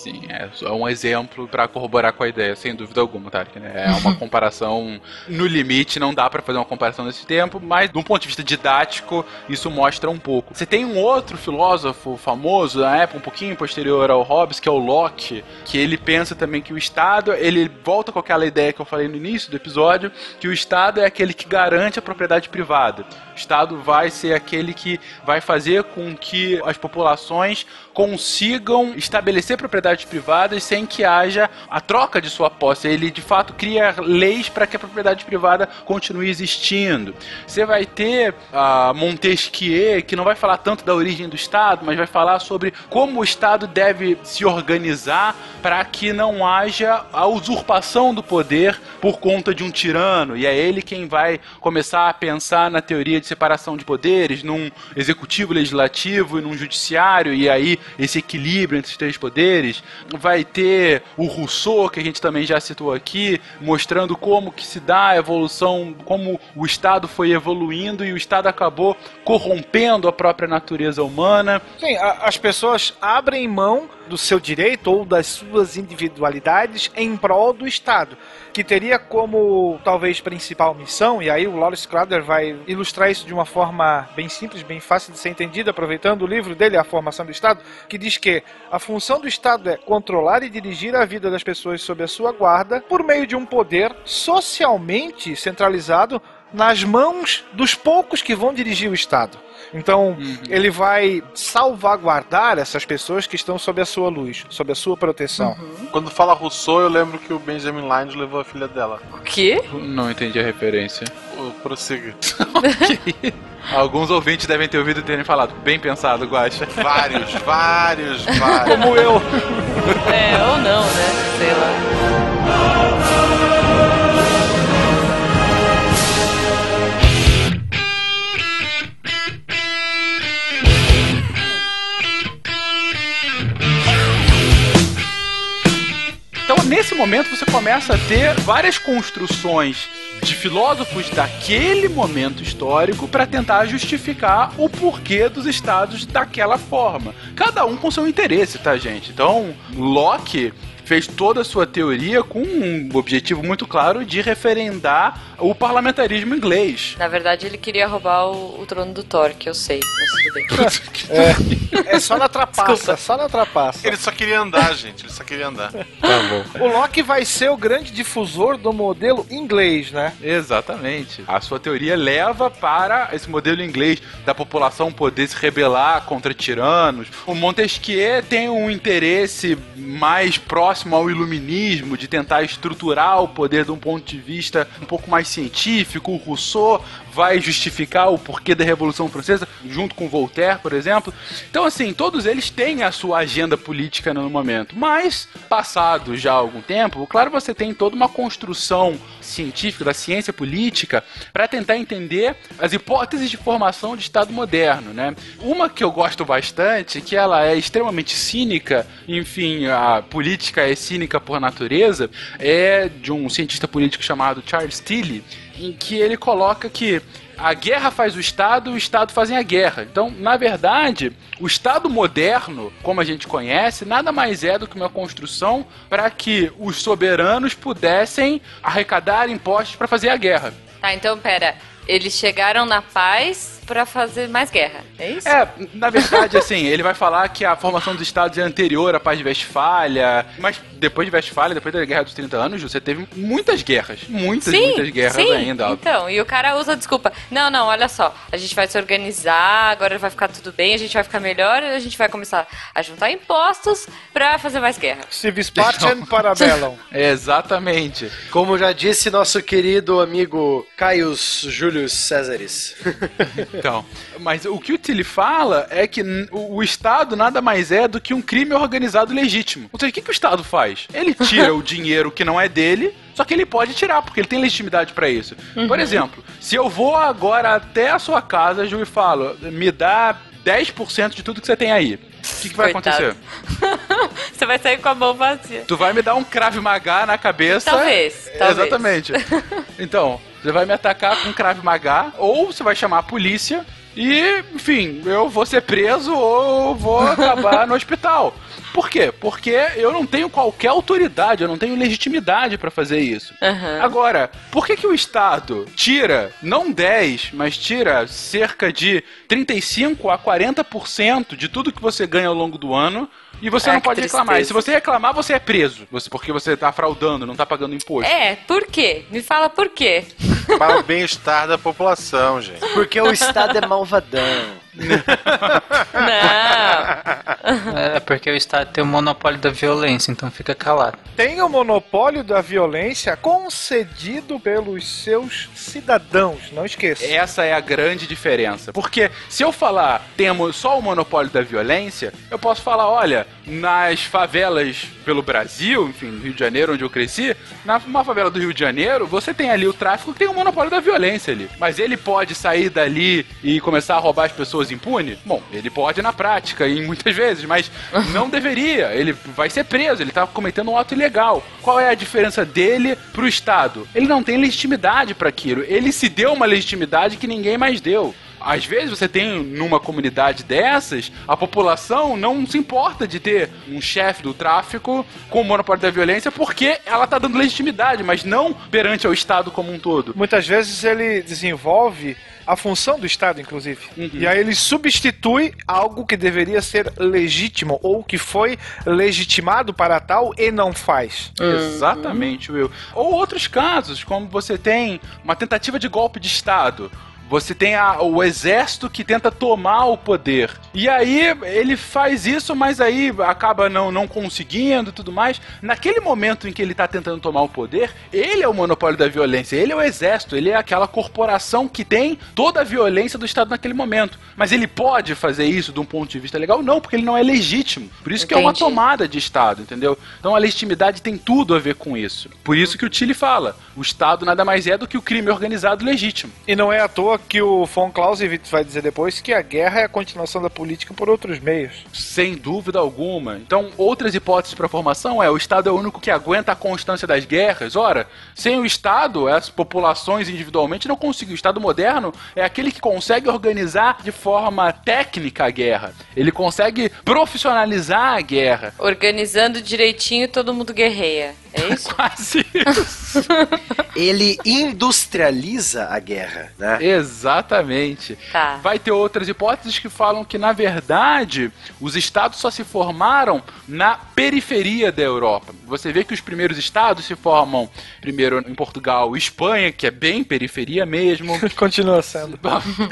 Sim, é só um exemplo pra corroborar com a ideia, sem dúvida alguma, Tarek. Né? É uma <laughs> comparação no limite, não dá pra fazer uma comparação nesse tempo, mas de um ponto de vista didático, isso mostra um pouco. Você tem um outro filósofo famoso, na época um pouquinho posterior ao Hobbes, que é o Locke, que ele pensa também que o Estado, ele volta com aquela ideia que eu falei no início do episódio, que o Estado é aquele que garante a propriedade privada. O Estado vai ser aquele que vai fazer com que as populações consigam estabelecer propriedades privadas sem que haja a troca de sua posse. Ele de fato cria leis para que a propriedade privada continue existindo. Você vai ter a Montesquieu, que não vai falar tanto da origem do Estado, mas vai falar sobre como o Estado deve se organizar para que não haja a usurpação do poder por conta de um tirano. E é ele quem vai começar a pensar na teoria de separação de poderes, num executivo legislativo e num judiciário, e aí esse equilíbrio entre os três poderes. Vai ter o Rousseau, que a gente também já citou aqui, mostrando como que se dá a evolução, como o Estado foi evoluindo e o Estado acabou corrompendo a própria natureza humana. Sim, a- as pessoas abrem mão do seu direito ou das suas individualidades em prol do Estado, que teria como talvez principal missão, e aí o Lawrence Crowder vai ilustrar isso de uma forma bem simples, bem fácil de ser entendida, aproveitando o livro dele, A Formação do Estado, que diz que a função do Estado é controlar e dirigir a vida das pessoas sob a sua guarda por meio de um poder socialmente centralizado nas mãos dos poucos que vão dirigir o Estado. Então, ele vai salvaguardar essas pessoas que estão sob a sua luz, sob a sua proteção. Quando fala Rousseau, eu lembro que o Benjamin Lyons levou a filha dela. O quê? Não entendi a referência. O- Prossiga. <laughs> Alguns ouvintes devem ter ouvido e terem falado. Bem pensado, Guaxa. Vários, vários, vários. Como eu. É, ou não, né? Sei lá. Nesse momento, você começa a ter várias construções de filósofos daquele momento histórico para tentar justificar o porquê dos estados daquela forma. Cada um com seu interesse, tá, gente? Então, Locke fez toda a sua teoria com um objetivo muito claro de referendar o parlamentarismo inglês. Na verdade, ele queria roubar o, o trono do Thor, que eu sei, mas tudo bem. <laughs> É só na trapaça, só na trapaça. Ele só queria andar, gente. Ele só queria andar. O Locke vai ser o grande difusor do modelo inglês, né? Exatamente. A sua teoria leva para esse modelo inglês da população poder se rebelar contra tiranos. O Montesquieu tem um interesse mais próximo ao iluminismo, de tentar estruturar o poder de um ponto de vista um pouco mais científico. O Rousseau vai justificar o porquê da Revolução Francesa, junto com Voltaire, por exemplo. Então, assim, todos eles têm a sua agenda política no momento. Mas, passado já algum tempo, claro, você tem toda uma construção científica, da ciência política, para tentar entender as hipóteses de formação de Estado moderno, né? Uma que eu gosto bastante, que ela é extremamente cínica, enfim, a política é cínica por natureza, é de um cientista político chamado Charles Tilly, em que ele coloca que a guerra faz o Estado, o Estado fazem a guerra. Então, na verdade, o Estado moderno, como a gente conhece, nada mais é do que uma construção para que os soberanos pudessem arrecadar impostos para fazer a guerra. Tá, então pera. Eles chegaram na paz pra fazer mais guerra. É isso? É, na verdade, assim, ele vai falar que a formação dos estados é anterior à paz de Westfália, mas depois de Westfália, depois da Guerra dos 30 Anos, você teve muitas guerras. Muitas, sim, muitas guerras sim. ainda. Então, e o cara usa a desculpa. Não, não, olha só. A gente vai se organizar, agora vai ficar tudo bem, a gente vai ficar melhor, a gente vai começar a juntar impostos pra fazer mais guerra. Civis Pacem <laughs> Parabellum. <laughs> Exatamente. Como já disse nosso querido amigo Caius Július Césares. <laughs> Então, mas o que o Tilly fala é que o Estado nada mais é do que um crime organizado legítimo. Ou seja, o que, que o Estado faz? Ele tira o dinheiro que não é dele, só que ele pode tirar, porque ele tem legitimidade pra isso. Por exemplo, se eu vou agora até a sua casa, Ju, e falo, me dá 10% de tudo que você tem aí. O que, que vai Coitado. acontecer? <laughs> Você vai sair com a mão vazia. Tu vai me dar um Krav Maga na cabeça. Talvez, talvez. Exatamente. <laughs> Então, você vai me atacar com Krav Maga, ou você vai chamar a polícia e, enfim, eu vou ser preso ou vou acabar no hospital. Por quê? Porque eu não tenho qualquer autoridade, eu não tenho legitimidade para fazer isso. Aham. Agora, por que que o Estado tira, não 10, mas tira cerca de 35 a 40% de tudo que você ganha ao longo do ano e você Ah, não que pode reclamar. E se você reclamar, você é preso. Você, porque você tá fraudando, não tá pagando imposto. É, por quê? Me fala por quê. Para o bem-estar da população, gente. Porque o Estado é malvadão. Não. É porque o Estado tem o monopólio da violência, então fica calado. Tem o monopólio da violência concedido pelos seus cidadãos, não esqueça. Essa é a grande diferença. Porque se eu falar temos só o monopólio da violência, eu posso falar, olha, nas favelas pelo Brasil, enfim, no Rio de Janeiro, onde eu cresci, na uma favela do Rio de Janeiro, você tem ali o tráfico que tem o monopólio da violência ali. Mas ele pode sair dali e começar a roubar as pessoas impune? Bom, ele pode na prática e muitas vezes, mas <laughs> não deveria. Ele vai ser preso, ele tá cometendo um ato ilegal. Qual é a diferença dele pro Estado? Ele não tem legitimidade para aquilo. Ele se deu uma legitimidade que ninguém mais deu. Às vezes você tem numa comunidade dessas, a população não se importa de ter um chefe do tráfico com o monopólio da violência porque ela tá dando legitimidade, mas não perante ao Estado como um todo. Muitas vezes ele desenvolve a função do Estado, inclusive. E aí ele substitui algo que deveria ser legítimo ou que foi legitimado para tal e não faz. Exatamente, Will. Ou outros casos, como você tem uma tentativa de golpe de Estado. Você tem a- o exército que tenta tomar o poder. E aí ele faz isso, mas aí acaba não, não conseguindo e tudo mais. Naquele momento em que ele tá tentando tomar o poder, ele é o monopólio da violência, ele é o exército, ele é aquela corporação que tem toda a violência do Estado naquele momento. Mas ele pode fazer isso de um ponto de vista legal? Não, porque ele não é legítimo. Por isso que é uma Entendi. tomada de Estado, entendeu? Então a legitimidade tem tudo a ver com isso. Por isso que o Tilly fala: o Estado nada mais é do que o crime organizado legítimo. E não é à toa que o von Clausewitz vai dizer depois que a guerra é a continuação da política por outros meios. Sem dúvida alguma. Então, outras hipóteses para formação é o Estado é o único que aguenta a constância das guerras. Ora, sem o Estado, as populações individualmente não conseguem. O Estado moderno é aquele que consegue organizar de forma técnica a guerra. Ele consegue profissionalizar a guerra. Organizando direitinho, todo mundo guerreia. É isso? <laughs> Quase isso. <laughs> Ele industrializa a guerra, né? Exatamente. Tá. Vai ter outras hipóteses que falam que, na verdade, os estados só se formaram na periferia da Europa. Você vê que os primeiros estados se formam primeiro em Portugal e Espanha, que é bem periferia mesmo. <laughs> Continua sendo.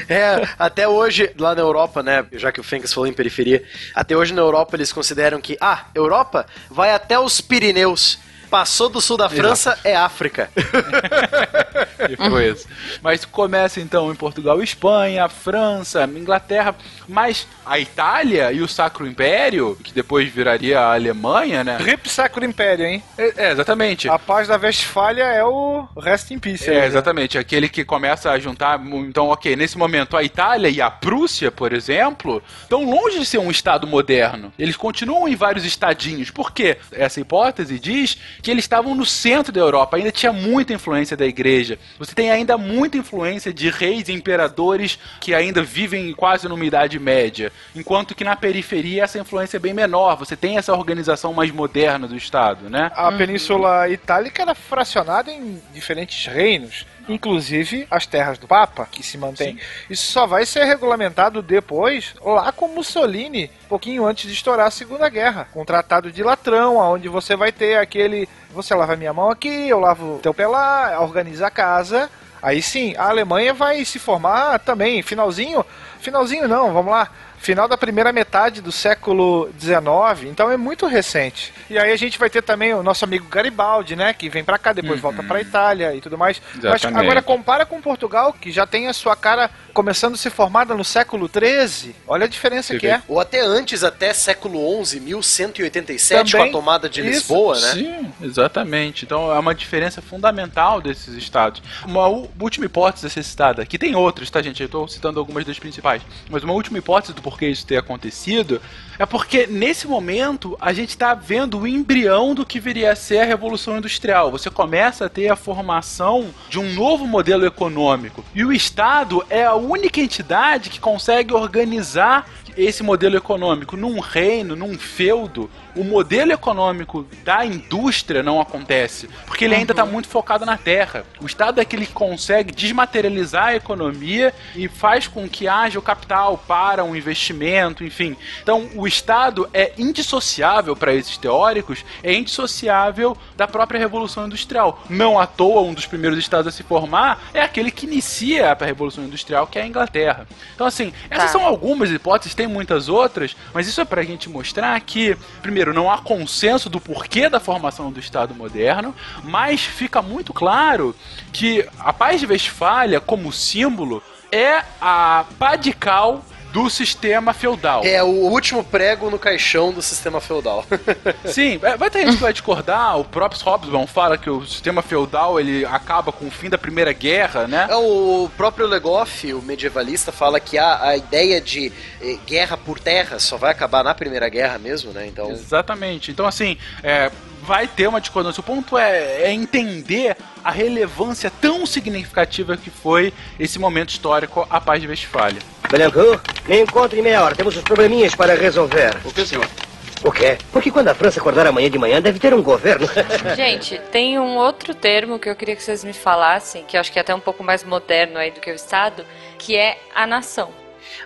É, até hoje, lá na Europa, né? Já que o Fengs falou em periferia, até hoje na Europa eles consideram que, ah, Europa vai até os Pirineus. Passou do sul da França, é África. <laughs> <laughs> E foi isso. Mas começa então em Portugal, Espanha, França, Inglaterra, mas a Itália e o Sacro Império, que depois viraria a Alemanha, né? Rip Sacro Império, hein? É, é, exatamente. A paz da Westfália é o Rest in Peace. É, aí, né? exatamente. Aquele que começa a juntar. Então, ok, nesse momento a Itália e a Prússia, por exemplo, estão longe de ser um Estado moderno. Eles continuam em vários estadinhos. Por quê? Essa hipótese diz que eles estavam no centro da Europa, ainda tinha muita influência da igreja. Você tem ainda muita influência de reis e imperadores que ainda vivem quase numa idade média. Enquanto que na periferia essa influência é bem menor. Você tem essa organização mais moderna do Estado, né? A Península Itálica era fracionada em diferentes reinos, inclusive as terras do Papa, que se mantém. Isso só vai ser regulamentado depois, lá com Mussolini, pouquinho antes de estourar a Segunda Guerra, com o Tratado de Latrão, onde você vai ter aquele. Você lava minha mão aqui, eu lavo teu pé lá, organiza a casa. Aí sim, a Alemanha vai se formar também, finalzinho. Finalzinho não, vamos lá. Final da primeira metade do século XIX, então é muito recente. E aí a gente vai ter também o nosso amigo Garibaldi, né? Que vem pra cá, depois volta pra Itália e tudo mais. Mas agora compara com Portugal, que já tem a sua cara começando a ser formada no século XIII. Olha a diferença Você que vê. é. Ou até antes, até século XI, 1187, Também. com a tomada de Isso. Lisboa, né? Sim, exatamente. Então é uma diferença fundamental desses estados. Uma última hipótese a ser citada, que tem outras, tá, gente? Eu estou citando algumas das principais. Mas uma última hipótese do porquê isso ter acontecido é porque nesse momento a gente está vendo o embrião do que viria a ser a Revolução Industrial. Você começa a ter a formação de um novo modelo econômico. E o Estado é a única entidade que consegue organizar esse modelo econômico. Num reino, num feudo, o modelo econômico da indústria não acontece, porque ele ainda está muito focado na terra. O Estado é que ele consegue desmaterializar a economia e faz com que haja o capital para um investimento, enfim. Então, o Estado é indissociável para esses teóricos, é indissociável da própria Revolução Industrial. Não à toa, um dos primeiros estados a se formar é aquele que inicia a Revolução Industrial, que é a Inglaterra. Então, assim, essas Tá. são algumas hipóteses, tem muitas outras, mas isso é pra gente mostrar que, primeiro, não há consenso do porquê da formação do Estado moderno, mas fica muito claro que a paz de Westfália, como símbolo, é a padical do sistema feudal. É o último prego no caixão do sistema feudal. <laughs> Sim, é, vai ter gente que vai discordar, o próprio Hobsbawm fala que o sistema feudal ele acaba com o fim da Primeira Guerra, né? É, o próprio Legoff, o medievalista, fala que a, a ideia de eh, guerra por terra só vai acabar na Primeira Guerra mesmo, né? Então, Exatamente. Então, assim, é, vai ter uma discordância. O ponto é, é entender a relevância tão significativa que foi esse momento histórico, a paz de Westfália. Belencourt, me encontre em meia hora. Temos uns probleminhas para resolver. O que, senhor? O quê? Porque quando a França acordar amanhã de manhã, deve ter um governo. <laughs> Gente, tem um outro termo que eu queria que vocês me falassem, que eu acho que é até um pouco mais moderno aí do que o Estado, que é a nação.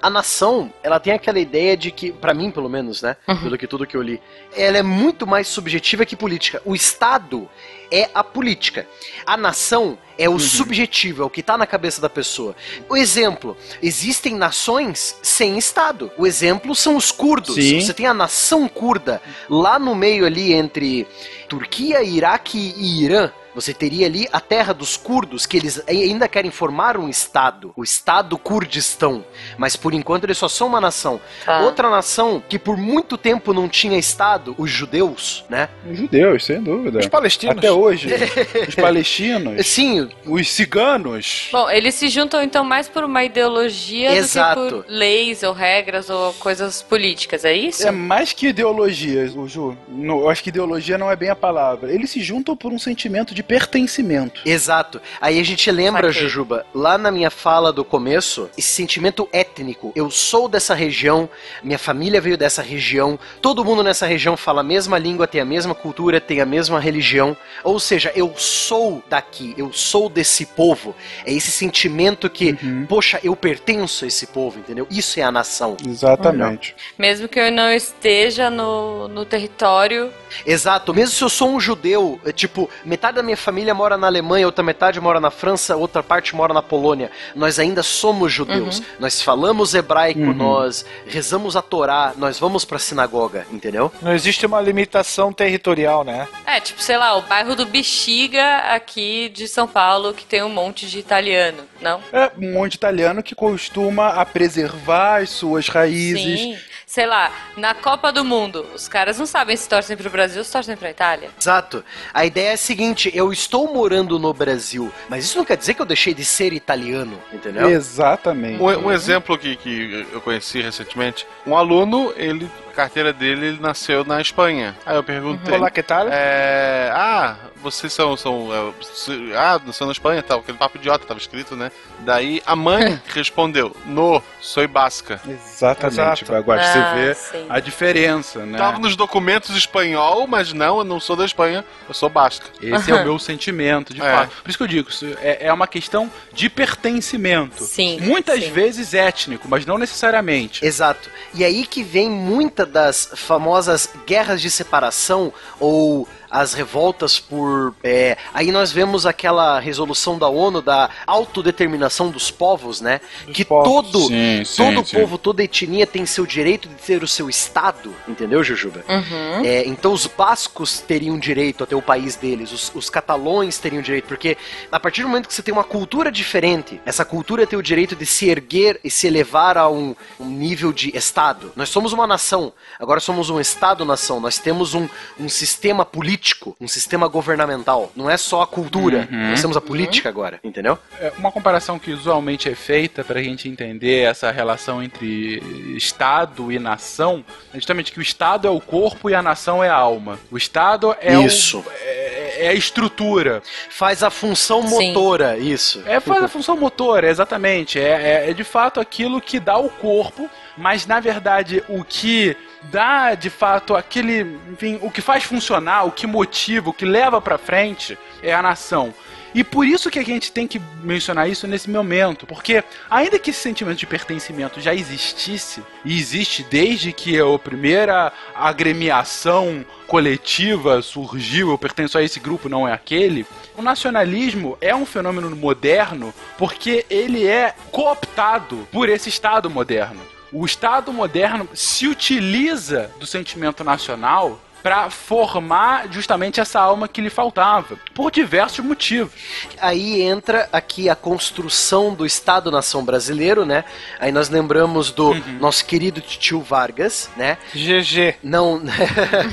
A nação, ela tem aquela ideia de que, pra mim pelo menos, né, pelo que tudo que eu li, ela é muito mais subjetiva que política. O Estado é a política. A nação é o subjetivo, é o que tá na cabeça da pessoa. O exemplo, existem nações sem Estado. O exemplo são os curdos. Sim. Você tem a nação curda lá no meio ali entre Turquia, Iraque e Irã. Você teria ali a terra dos curdos, que eles ainda querem formar um estado, o estado Kurdistão, mas por enquanto eles só são uma nação. Tá. Outra nação que por muito tempo não tinha estado, os judeus, né? Os judeus, sem dúvida. Os palestinos. Até hoje. <laughs> os palestinos. Sim. Os ciganos. Bom, eles se juntam então mais por uma ideologia Exato. do que por leis ou regras ou coisas políticas, é isso? É mais que ideologia, o Ju. Eu acho que ideologia não é bem a palavra. Eles se juntam por um sentimento de pertencimento. Exato. Aí a gente lembra, Saquei. Jujuba, lá na minha fala do começo, esse sentimento étnico. Eu sou dessa região, minha família veio dessa região, todo mundo nessa região fala a mesma língua, tem a mesma cultura, tem a mesma religião. Ou seja, eu sou daqui, eu sou desse povo. É esse sentimento que, poxa, eu pertenço a esse povo, entendeu? Isso é a nação. Exatamente. Mesmo que eu não esteja no, no território. Exato. Mesmo se eu sou um judeu, é tipo, metade da minha família mora na Alemanha, outra metade mora na França, outra parte mora na Polônia. Nós ainda somos judeus. Uhum. Nós falamos hebraico, Uhum. nós rezamos a Torá, nós vamos pra sinagoga, entendeu? Não existe uma limitação territorial, né? É, tipo, sei lá, o bairro do Bexiga aqui de São Paulo, que tem um monte de italiano, não? É um monte de italiano que costuma a preservar as suas raízes. Sim. Sei lá, na Copa do Mundo, os caras não sabem se torcem pro Brasil ou se torcem pra Itália. Exato. A ideia é a seguinte: eu estou morando no Brasil, mas isso não quer dizer que eu deixei de ser italiano, entendeu? Exatamente. Um, um exemplo que, que eu conheci recentemente, um aluno, ele, carteira dele, ele nasceu na Espanha. Aí eu perguntei. Olá, que tal? É, ah, vocês são. são é, ah, nasceu na Espanha tal, aquele papo idiota tava escrito, né? Daí a mãe <laughs> respondeu: No, sou basca. Exatamente. Agora Ah, você vê sim. a diferença, né? Tava nos documentos espanhol, mas não, eu não sou da Espanha, eu sou basca. Esse é o <laughs> meu sentimento, de É. fato. Por isso que eu digo, isso é, é uma questão de pertencimento. Sim, Muitas sim. vezes étnico, mas não necessariamente. Exato. E aí que vem muita das famosas guerras de separação ou as revoltas por. é, aí nós vemos aquela resolução da ONU da autodeterminação dos povos, né? que povos. todo, Sim, sim, todo sim. povo, toda etnia tem seu direito de ter o seu estado, entendeu, Jujuba? Uhum. É, então os bascos teriam direito a ter o país deles, os, os catalões teriam direito, porque a partir do momento que você tem uma cultura diferente, essa cultura tem o direito de se erguer e se elevar a um, um nível de Estado. Nós somos uma nação, agora somos um Estado-nação, nós temos um, um sistema político, um sistema governamental. Não é só a cultura, Uhum. nós temos a política agora, entendeu? É uma comparação que usualmente é feita para a gente entender essa relação entre Estado e nação é justamente que o Estado é o corpo e a nação é a alma. O Estado é, Isso. O, é, é a estrutura. Faz a função Sim. motora, isso. É, faz a função motora, exatamente. É, é, é de fato aquilo que dá o corpo, mas na verdade o que dá de fato aquele. Enfim, o que faz funcionar, o que motiva, o que leva pra frente é a nação. E por isso que a gente tem que mencionar isso nesse momento, porque ainda que esse sentimento de pertencimento já existisse, e existe desde que a primeira agremiação coletiva surgiu, eu pertenço a esse grupo, não é aquele, o nacionalismo é um fenômeno moderno porque ele é cooptado por esse Estado moderno. O Estado moderno se utiliza do sentimento nacional para formar justamente essa alma que lhe faltava, por diversos motivos. Aí entra aqui a construção do Estado-nação brasileiro, né? Aí nós lembramos do nosso querido tio Vargas, né? GG. Não.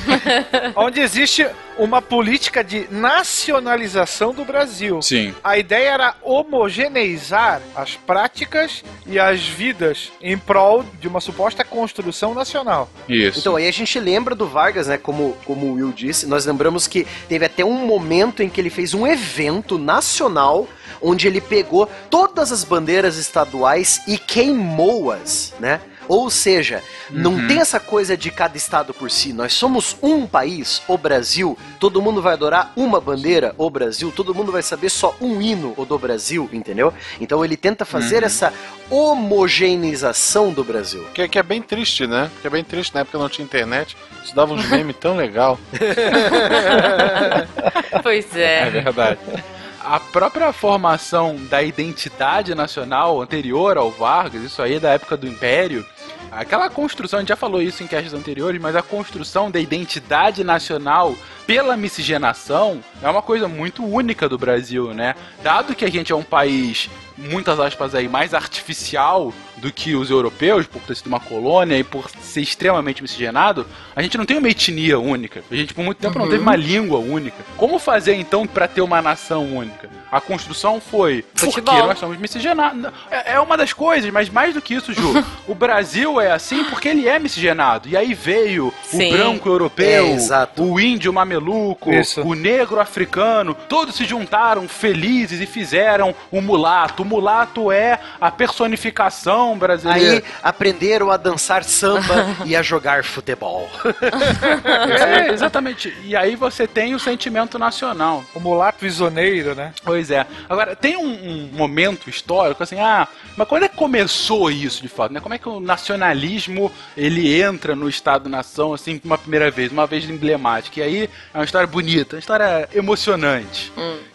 <laughs> Onde existe uma política de nacionalização do Brasil. Sim. A ideia era homogeneizar as práticas e as vidas em prol de uma suposta construção nacional. Isso. Então aí a gente lembra do Vargas, né? Como, como o Will disse, nós lembramos que teve até um momento em que ele fez um evento nacional onde ele pegou todas as bandeiras estaduais e queimou-as, né? Ou seja, não Uhum. tem essa coisa de cada estado por si. Nós somos um país, o Brasil. Todo mundo vai adorar uma bandeira, o Brasil. Todo mundo vai saber só um hino, o do Brasil, entendeu? Então ele tenta fazer Uhum. essa homogeneização do Brasil. Que, que é bem triste, né? Que é bem triste, na época não tinha internet. Isso dava uns memes tão legal. <laughs> Pois É é. verdade. A própria formação da identidade nacional anterior ao Vargas, isso aí é da época do Império, aquela construção, a gente já falou isso em castes anteriores, mas a construção da identidade nacional pela miscigenação é uma coisa muito única do Brasil, né? Dado que a gente é um país, muitas aspas aí, mais artificial do que os europeus, por ter sido uma colônia e por ser extremamente miscigenado, a gente não tem uma etnia única. A gente por muito tempo não Uhum. teve uma língua única. Como fazer então para ter uma nação única? A construção foi Futebol. porque nós somos miscigenados. É, é uma das coisas, mas mais do que isso, Ju. <laughs> o Brasil é assim porque ele é miscigenado. E aí veio Sim. o branco europeu, É, o índio mameluco, Isso. o negro africano, todos se juntaram felizes e fizeram o mulato. O mulato é a personificação brasileira. Aí aprenderam a dançar samba <laughs> e a jogar futebol. <laughs> É, exatamente. E aí você tem o sentimento nacional. O mulato isoneiro, né? Pois é. Agora, tem um, um momento histórico, assim, ah, mas quando é que começou isso, de fato, né? Como é que o nacionalismo, ele entra no Estado-nação, assim, uma primeira vez, uma vez emblemática? E aí, é uma história bonita, uma história emocionante.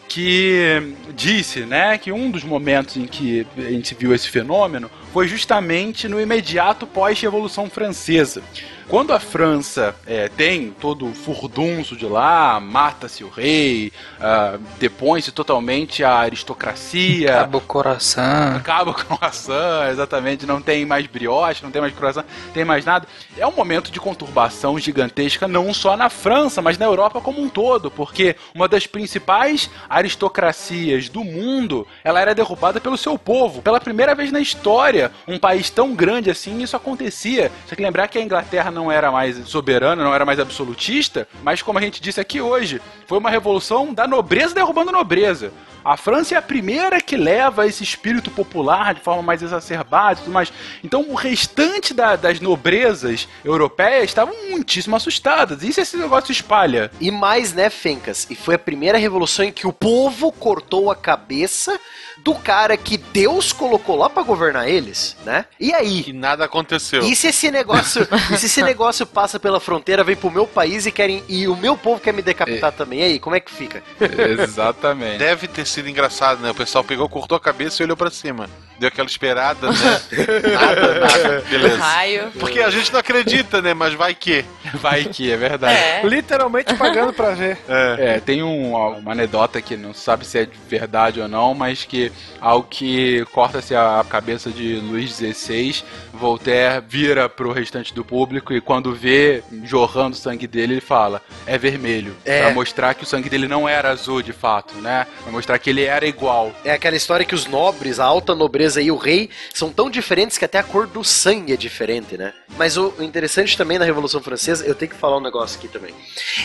Que disse, né, que um dos momentos em que a gente viu esse fenômeno foi justamente no imediato pós-Revolução Francesa. Quando a França é, tem todo o furdunço de lá, mata-se o rei, ah, depõe-se totalmente a aristocracia, Acaba o coração. acaba a maçã, exatamente, não tem mais brioche, não tem mais croissant, não tem mais nada. É um momento de conturbação gigantesca, não só na França, mas na Europa como um todo, porque uma das principais aristocracias do mundo, ela era derrubada pelo seu povo. Pela primeira vez na história, um país tão grande assim, isso acontecia. Você tem que lembrar que a Inglaterra não era mais soberana, não era mais absolutista, mas como a gente disse aqui hoje, foi uma revolução da nobreza derrubando a nobreza. A França é a primeira que leva esse espírito popular de forma mais exacerbada e tudo mais. Então o restante da- das nobrezas europeias estavam muitíssimo assustadas. E se esse negócio espalha? E mais, né, Fencas? E foi a primeira revolução em que o povo cortou a cabeça do cara que Deus colocou lá pra governar eles, né? E aí? E nada aconteceu. E se esse negócio, <laughs> e se esse negócio passa pela fronteira, vem pro meu país e querem e o meu povo quer me decapitar também? E aí, como é que fica? <laughs> Exatamente. Deve ter sido engraçado, né? O pessoal pegou, cortou a cabeça e olhou pra cima. Deu aquela esperada, né? <laughs> nada, nada. Beleza. Raio. Porque a gente não acredita, né? Mas vai que. Vai que, é verdade. É. Literalmente pagando pra ver. É, tem um- uma anedota que não sabe se é de verdade ou não, mas que ao que corta-se a cabeça de Luís XVI, Voltaire vira pro restante do público e quando vê jorrando o sangue dele, ele fala: é vermelho. É. Pra mostrar que o sangue dele não era azul de fato, né? Pra mostrar que ele era igual. É aquela história que os nobres, a alta nobreza e o rei são tão diferentes que até a cor do sangue é diferente, né? Mas o interessante também na Revolução Francesa, eu tenho que falar um negócio aqui também.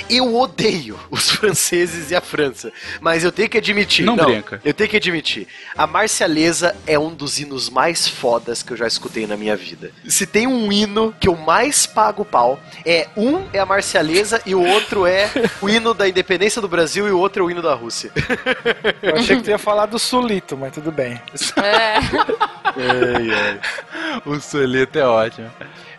Eu odeio os <laughs> franceses e a França, mas eu tenho que admitir. Não brinca. Eu tenho que admitir. A Marcialesa é um dos hinos mais fodas que eu já escutei na minha vida. Se tem um hino que eu mais pago pau, é um é a Marcialesa e o outro é o hino da independência do Brasil e o outro é o hino da Rússia. Eu achei que tu ia falar do Sulito, mas tudo bem. É. <laughs> O solito é ótimo.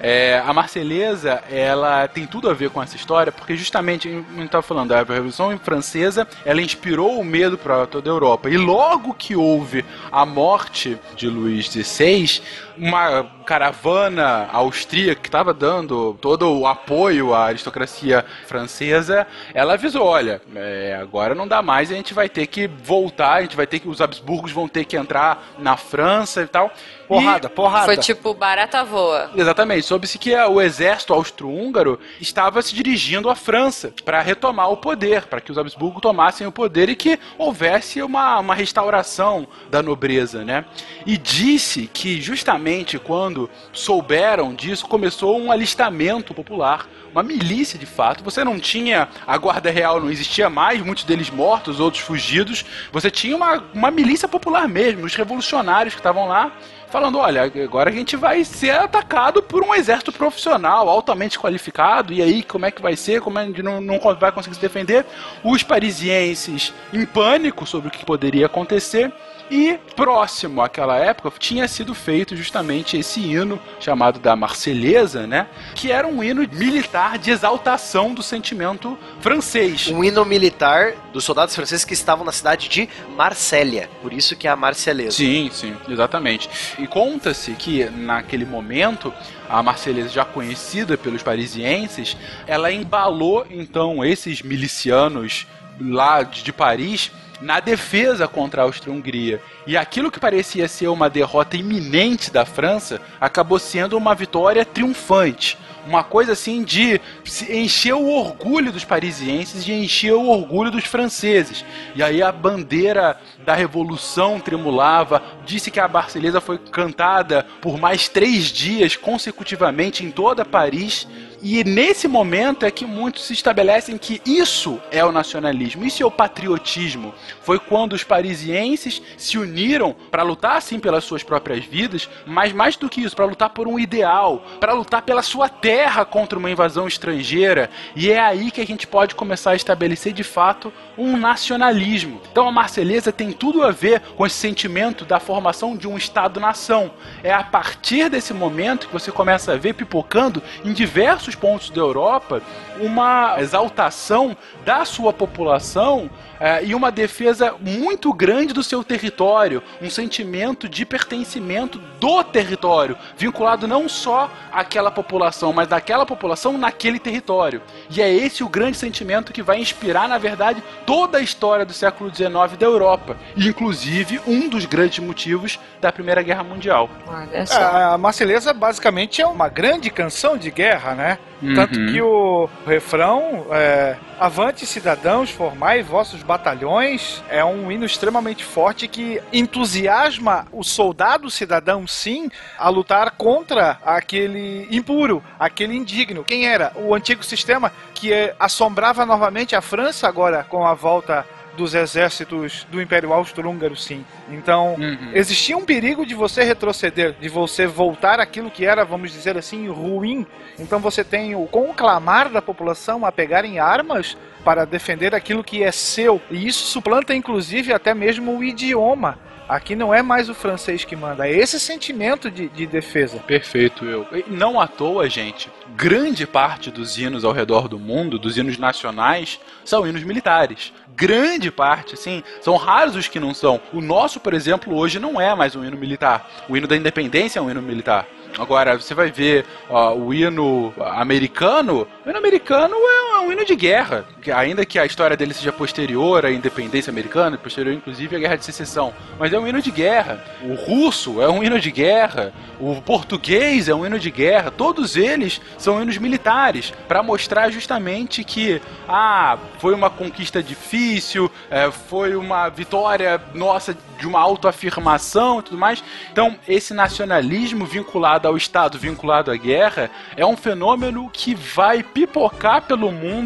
É, a Marselhesa, ela tem tudo a ver com essa história, porque justamente, a gente estava falando, a Revolução Francesa, ela inspirou o medo para toda a Europa. E logo que houve a morte de Luís XVI, uma caravana austríaca que estava dando todo o apoio à aristocracia francesa, ela avisou, olha, é, agora não dá mais, a gente vai ter que voltar, a gente vai ter que, os Habsburgos vão ter que entrar na França e tal. Porrada, porrada. Foi tipo barata voa. Exatamente. Soube-se que o exército austro-húngaro estava se dirigindo à França para retomar o poder, para que os Habsburgo tomassem o poder e que houvesse uma, uma restauração da nobreza, né? E disse que justamente quando souberam disso, começou um alistamento popular uma milícia de fato. Você não tinha a guarda real, não existia mais, muitos deles mortos, outros fugidos. Você tinha uma, uma milícia popular mesmo, os revolucionários que estavam lá. Falando, olha, agora a gente vai ser atacado por um exército profissional, altamente qualificado, e aí como é que vai ser? Como a gente não, não vai conseguir se defender? Os parisienses em pânico sobre o que poderia acontecer. E próximo àquela época tinha sido feito justamente esse hino chamado da Marselhesa, né? Que era um hino militar de exaltação do sentimento francês. Um hino militar dos soldados franceses que estavam na cidade de Marsella. Por isso que é a Marselhesa. Sim, sim, exatamente. E conta-se que naquele momento a Marselhesa já conhecida pelos parisienses, ela embalou então esses milicianos lá de de Paris na defesa contra a Áustria-Hungria. E aquilo que parecia ser uma derrota iminente da França acabou sendo uma vitória triunfante. Uma coisa assim de encher o orgulho dos parisienses e encher o orgulho dos franceses. E aí a bandeira da revolução tremulava. Disse que a Barceleza foi cantada por mais três dias consecutivamente em toda Paris. E nesse momento é que muitos se estabelecem que isso é o nacionalismo, isso é o patriotismo. Foi quando os parisienses se uniram para lutar assim pelas suas próprias vidas, mas mais do que isso, para lutar por um ideal, para lutar pela sua terra contra uma invasão estrangeira. E é aí que a gente pode começar a estabelecer de fato um nacionalismo. Então a Marselhesa tem tudo a ver com esse sentimento da formação de um Estado-nação. É a partir desse momento que você começa a ver pipocando em diversos pontos da Europa uma exaltação da sua população eh, e uma defesa muito grande do seu território, um sentimento de pertencimento do território, vinculado não só àquela população, mas daquela população naquele território. E é esse o grande sentimento que vai inspirar, na verdade, toda a história do século XIX da Europa, e inclusive um dos grandes motivos da Primeira Guerra Mundial. Olha só. A Marselhesa basicamente é uma grande canção de guerra, né? Uhum. Tanto que o refrão é, Avante cidadãos, formai vossos batalhões é um hino extremamente forte que entusiasma o soldado cidadão, sim, a lutar contra aquele impuro, aquele indigno. Quem era? O antigo sistema que é, assombrava novamente a França agora com a volta dos exércitos do Império Austro-Húngaro, sim. Então, Uhum. existia um perigo de você retroceder, de você voltar aquilo que era, vamos dizer assim, ruim. Então você tem o conclamar da população a pegarem armas para defender aquilo que é seu. E isso suplanta, inclusive, até mesmo o idioma. Aqui não é mais o francês que manda, é esse sentimento de, de defesa. Perfeito, eu. Não à toa, gente, grande parte dos hinos ao redor do mundo, dos hinos nacionais, são hinos militares. Grande parte, sim. São raros os que não são. O nosso, por exemplo, hoje não é mais um hino militar. O hino da independência é um hino militar. Agora, você vai ver ó, o hino americano. O hino americano é um hino de guerra, ainda que a história dele seja posterior à independência americana, posterior inclusive à guerra de secessão, mas é um hino de guerra. O russo é um hino de guerra, o português é um hino de guerra, todos eles são hinos militares para mostrar justamente que ah, foi uma conquista difícil, é, foi uma vitória nossa de uma autoafirmação e tudo mais. Então, esse nacionalismo vinculado ao Estado, vinculado à guerra, é um fenômeno que vai pipocar pelo mundo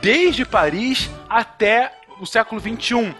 desde Paris até o século XXI. Uh,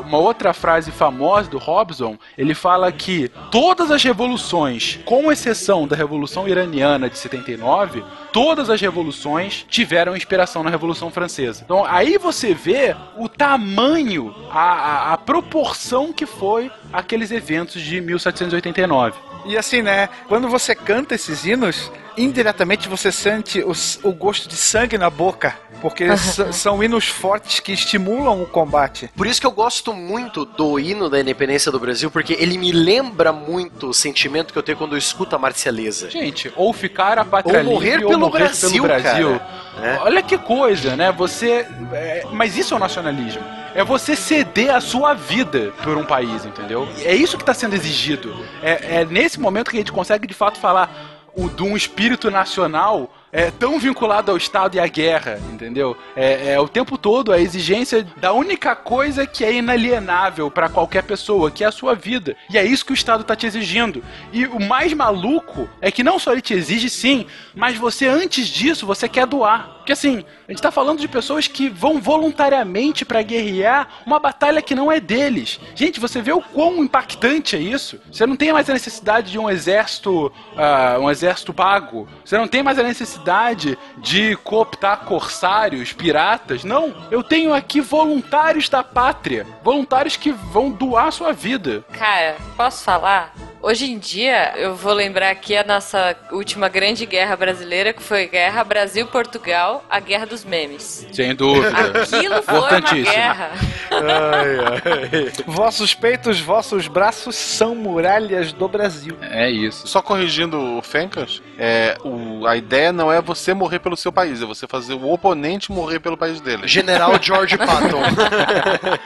uma outra frase famosa do Robson, ele fala que todas as revoluções, com exceção da Revolução Iraniana de 79, todas as revoluções tiveram inspiração na Revolução Francesa. Então aí você vê o tamanho, a, a, a proporção que foi aqueles eventos de 1789. E assim, né? Quando você canta esses hinos, indiretamente você sente o, o gosto de sangue na boca. Porque são hinos fortes que estimulam o combate. Por isso que eu gosto muito do hino da independência do Brasil, porque ele me lembra muito o sentimento que eu tenho quando eu escuto a marcialesa. Gente, ou ficar a pátria ou morrer livre, pelo ou morrer Brasil, pelo Brasil. Cara, é. Olha que coisa, né? Você. É, mas isso é o nacionalismo. É você ceder a sua vida por um país, entendeu? É isso que está sendo exigido. É, é nesse momento que a gente consegue de fato falar o, de um espírito nacional é tão vinculado ao Estado e à guerra, entendeu? É, é, o tempo todo a exigência da única coisa que é inalienável para qualquer pessoa, que é a sua vida. E é isso que o Estado tá te exigindo. E o mais maluco é que não só ele te exige sim, mas você antes disso você quer doar. Porque assim, a gente tá falando de pessoas que vão voluntariamente para guerrear uma batalha que não é deles. Gente, você vê o quão impactante é isso? Você não tem mais a necessidade de um exército, uh, um exército pago. Você não tem mais a necessidade de cooptar corsários, piratas. Não, eu tenho aqui voluntários da pátria, voluntários que vão doar sua vida. Cara, posso falar? Hoje em dia, eu vou lembrar aqui a nossa última grande guerra brasileira, que foi a Guerra Brasil-Portugal, a Guerra dos Memes. Sem dúvida. Aquilo foi uma guerra. Ai, ai. Vossos peitos, vossos braços são muralhas do Brasil. É isso. Só corrigindo o Fencas, é, o, a ideia não é você morrer pelo seu país, é você fazer o oponente morrer pelo país dele. General George <laughs> Patton.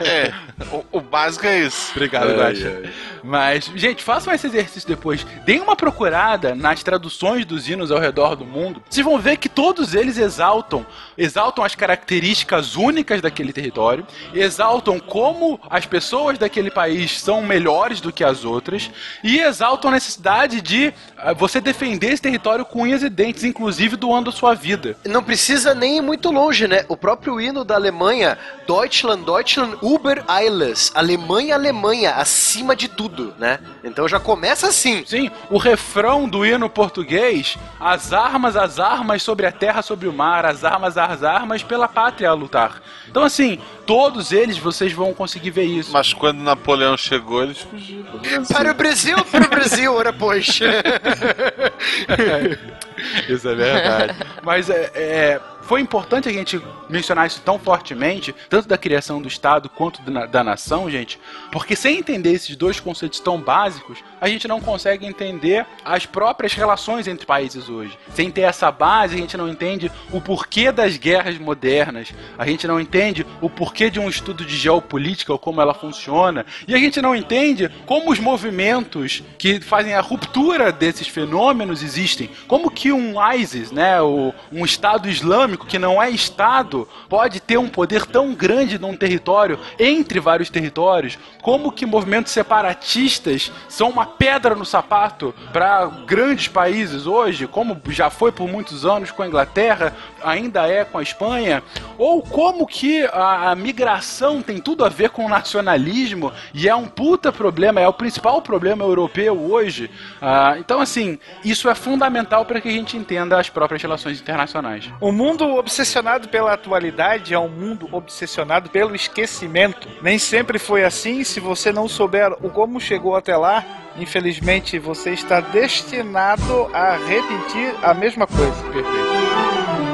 é, o, o, básico é isso. Obrigado, Guaxa. Mas, gente, façam esse exercício depois. Deem uma procurada nas traduções dos hinos ao redor do mundo. Vocês vão ver que todos eles exaltam, exaltam as características únicas daquele território, exaltam como as pessoas daquele país são melhores do que as outras e exaltam a necessidade de uh, você defender esse território com unhas e dentes, inclusive doando a sua vida. Não precisa nem ir muito longe, né? O próprio hino da Alemanha, Deutschland, Deutschland, Uber alles, Alemanha, Alemanha, acima de tudo tudo, né? Então já começa assim. Sim, o refrão do hino português: as armas, as armas sobre a terra, sobre o mar, as armas, as armas pela pátria a lutar. Então, assim, todos eles vocês vão conseguir ver isso. Mas quando Napoleão chegou, eles fugiram. Para o Brasil, para o Brasil, ora pois. <laughs> <laughs> isso é verdade. Mas é, é foi importante a gente mencionar isso tão fortemente, tanto da criação do Estado quanto da, da nação, gente, porque sem entender esses dois conceitos tão básicos, a gente não consegue entender as próprias relações entre países hoje. Sem ter essa base, a gente não entende o porquê das guerras modernas, a gente não entende o porquê de um estudo de geopolítica ou como ela funciona, e a gente não entende como os movimentos que fazem a ruptura desses fenômenos existem. Como que um ISIS, né, um Estado Islâmico, econômico que não é Estado pode ter um poder tão grande num território, entre vários territórios, como que movimentos separatistas são uma pedra no sapato para grandes países hoje, como já foi por muitos anos com a Inglaterra, ainda é com a Espanha, ou como que a, a migração tem tudo a ver com o nacionalismo e é um puta problema, é o principal problema europeu hoje. Ah, então, assim, isso é fundamental para que a gente entenda as próprias relações internacionais. O mundo mundo obsessionado pela atualidade é um mundo obsessionado pelo esquecimento. Nem sempre foi assim. Se você não souber o como chegou até lá, infelizmente você está destinado a repetir a mesma coisa. Perfeito.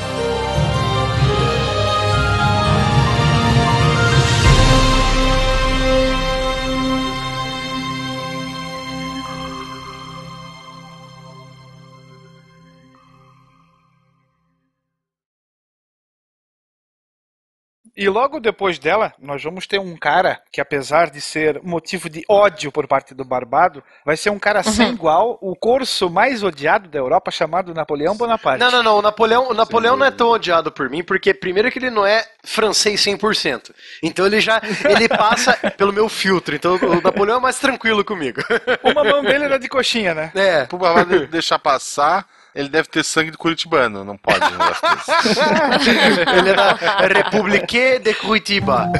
E logo depois dela, nós vamos ter um cara que, apesar de ser motivo de ódio por parte do Barbado, vai ser um cara sem Uhum. igual, o corso mais odiado da Europa, chamado Napoleão Bonaparte. Não, não, não. O Napoleão, o Napoleão não é tão odiado por mim, porque primeiro que ele não é francês 100%. Então ele já ele passa <laughs> pelo meu filtro. Então o Napoleão é mais tranquilo comigo. Uma mão dele era de coxinha, né? É. Pro Barbado deixar passar, ele deve ter sangue de curitibano, não pode. <laughs> ele é da République de Curitiba.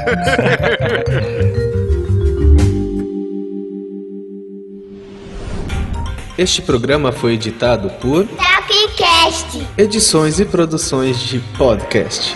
Este programa foi editado por Tapcast. Edições e Produções de Podcast.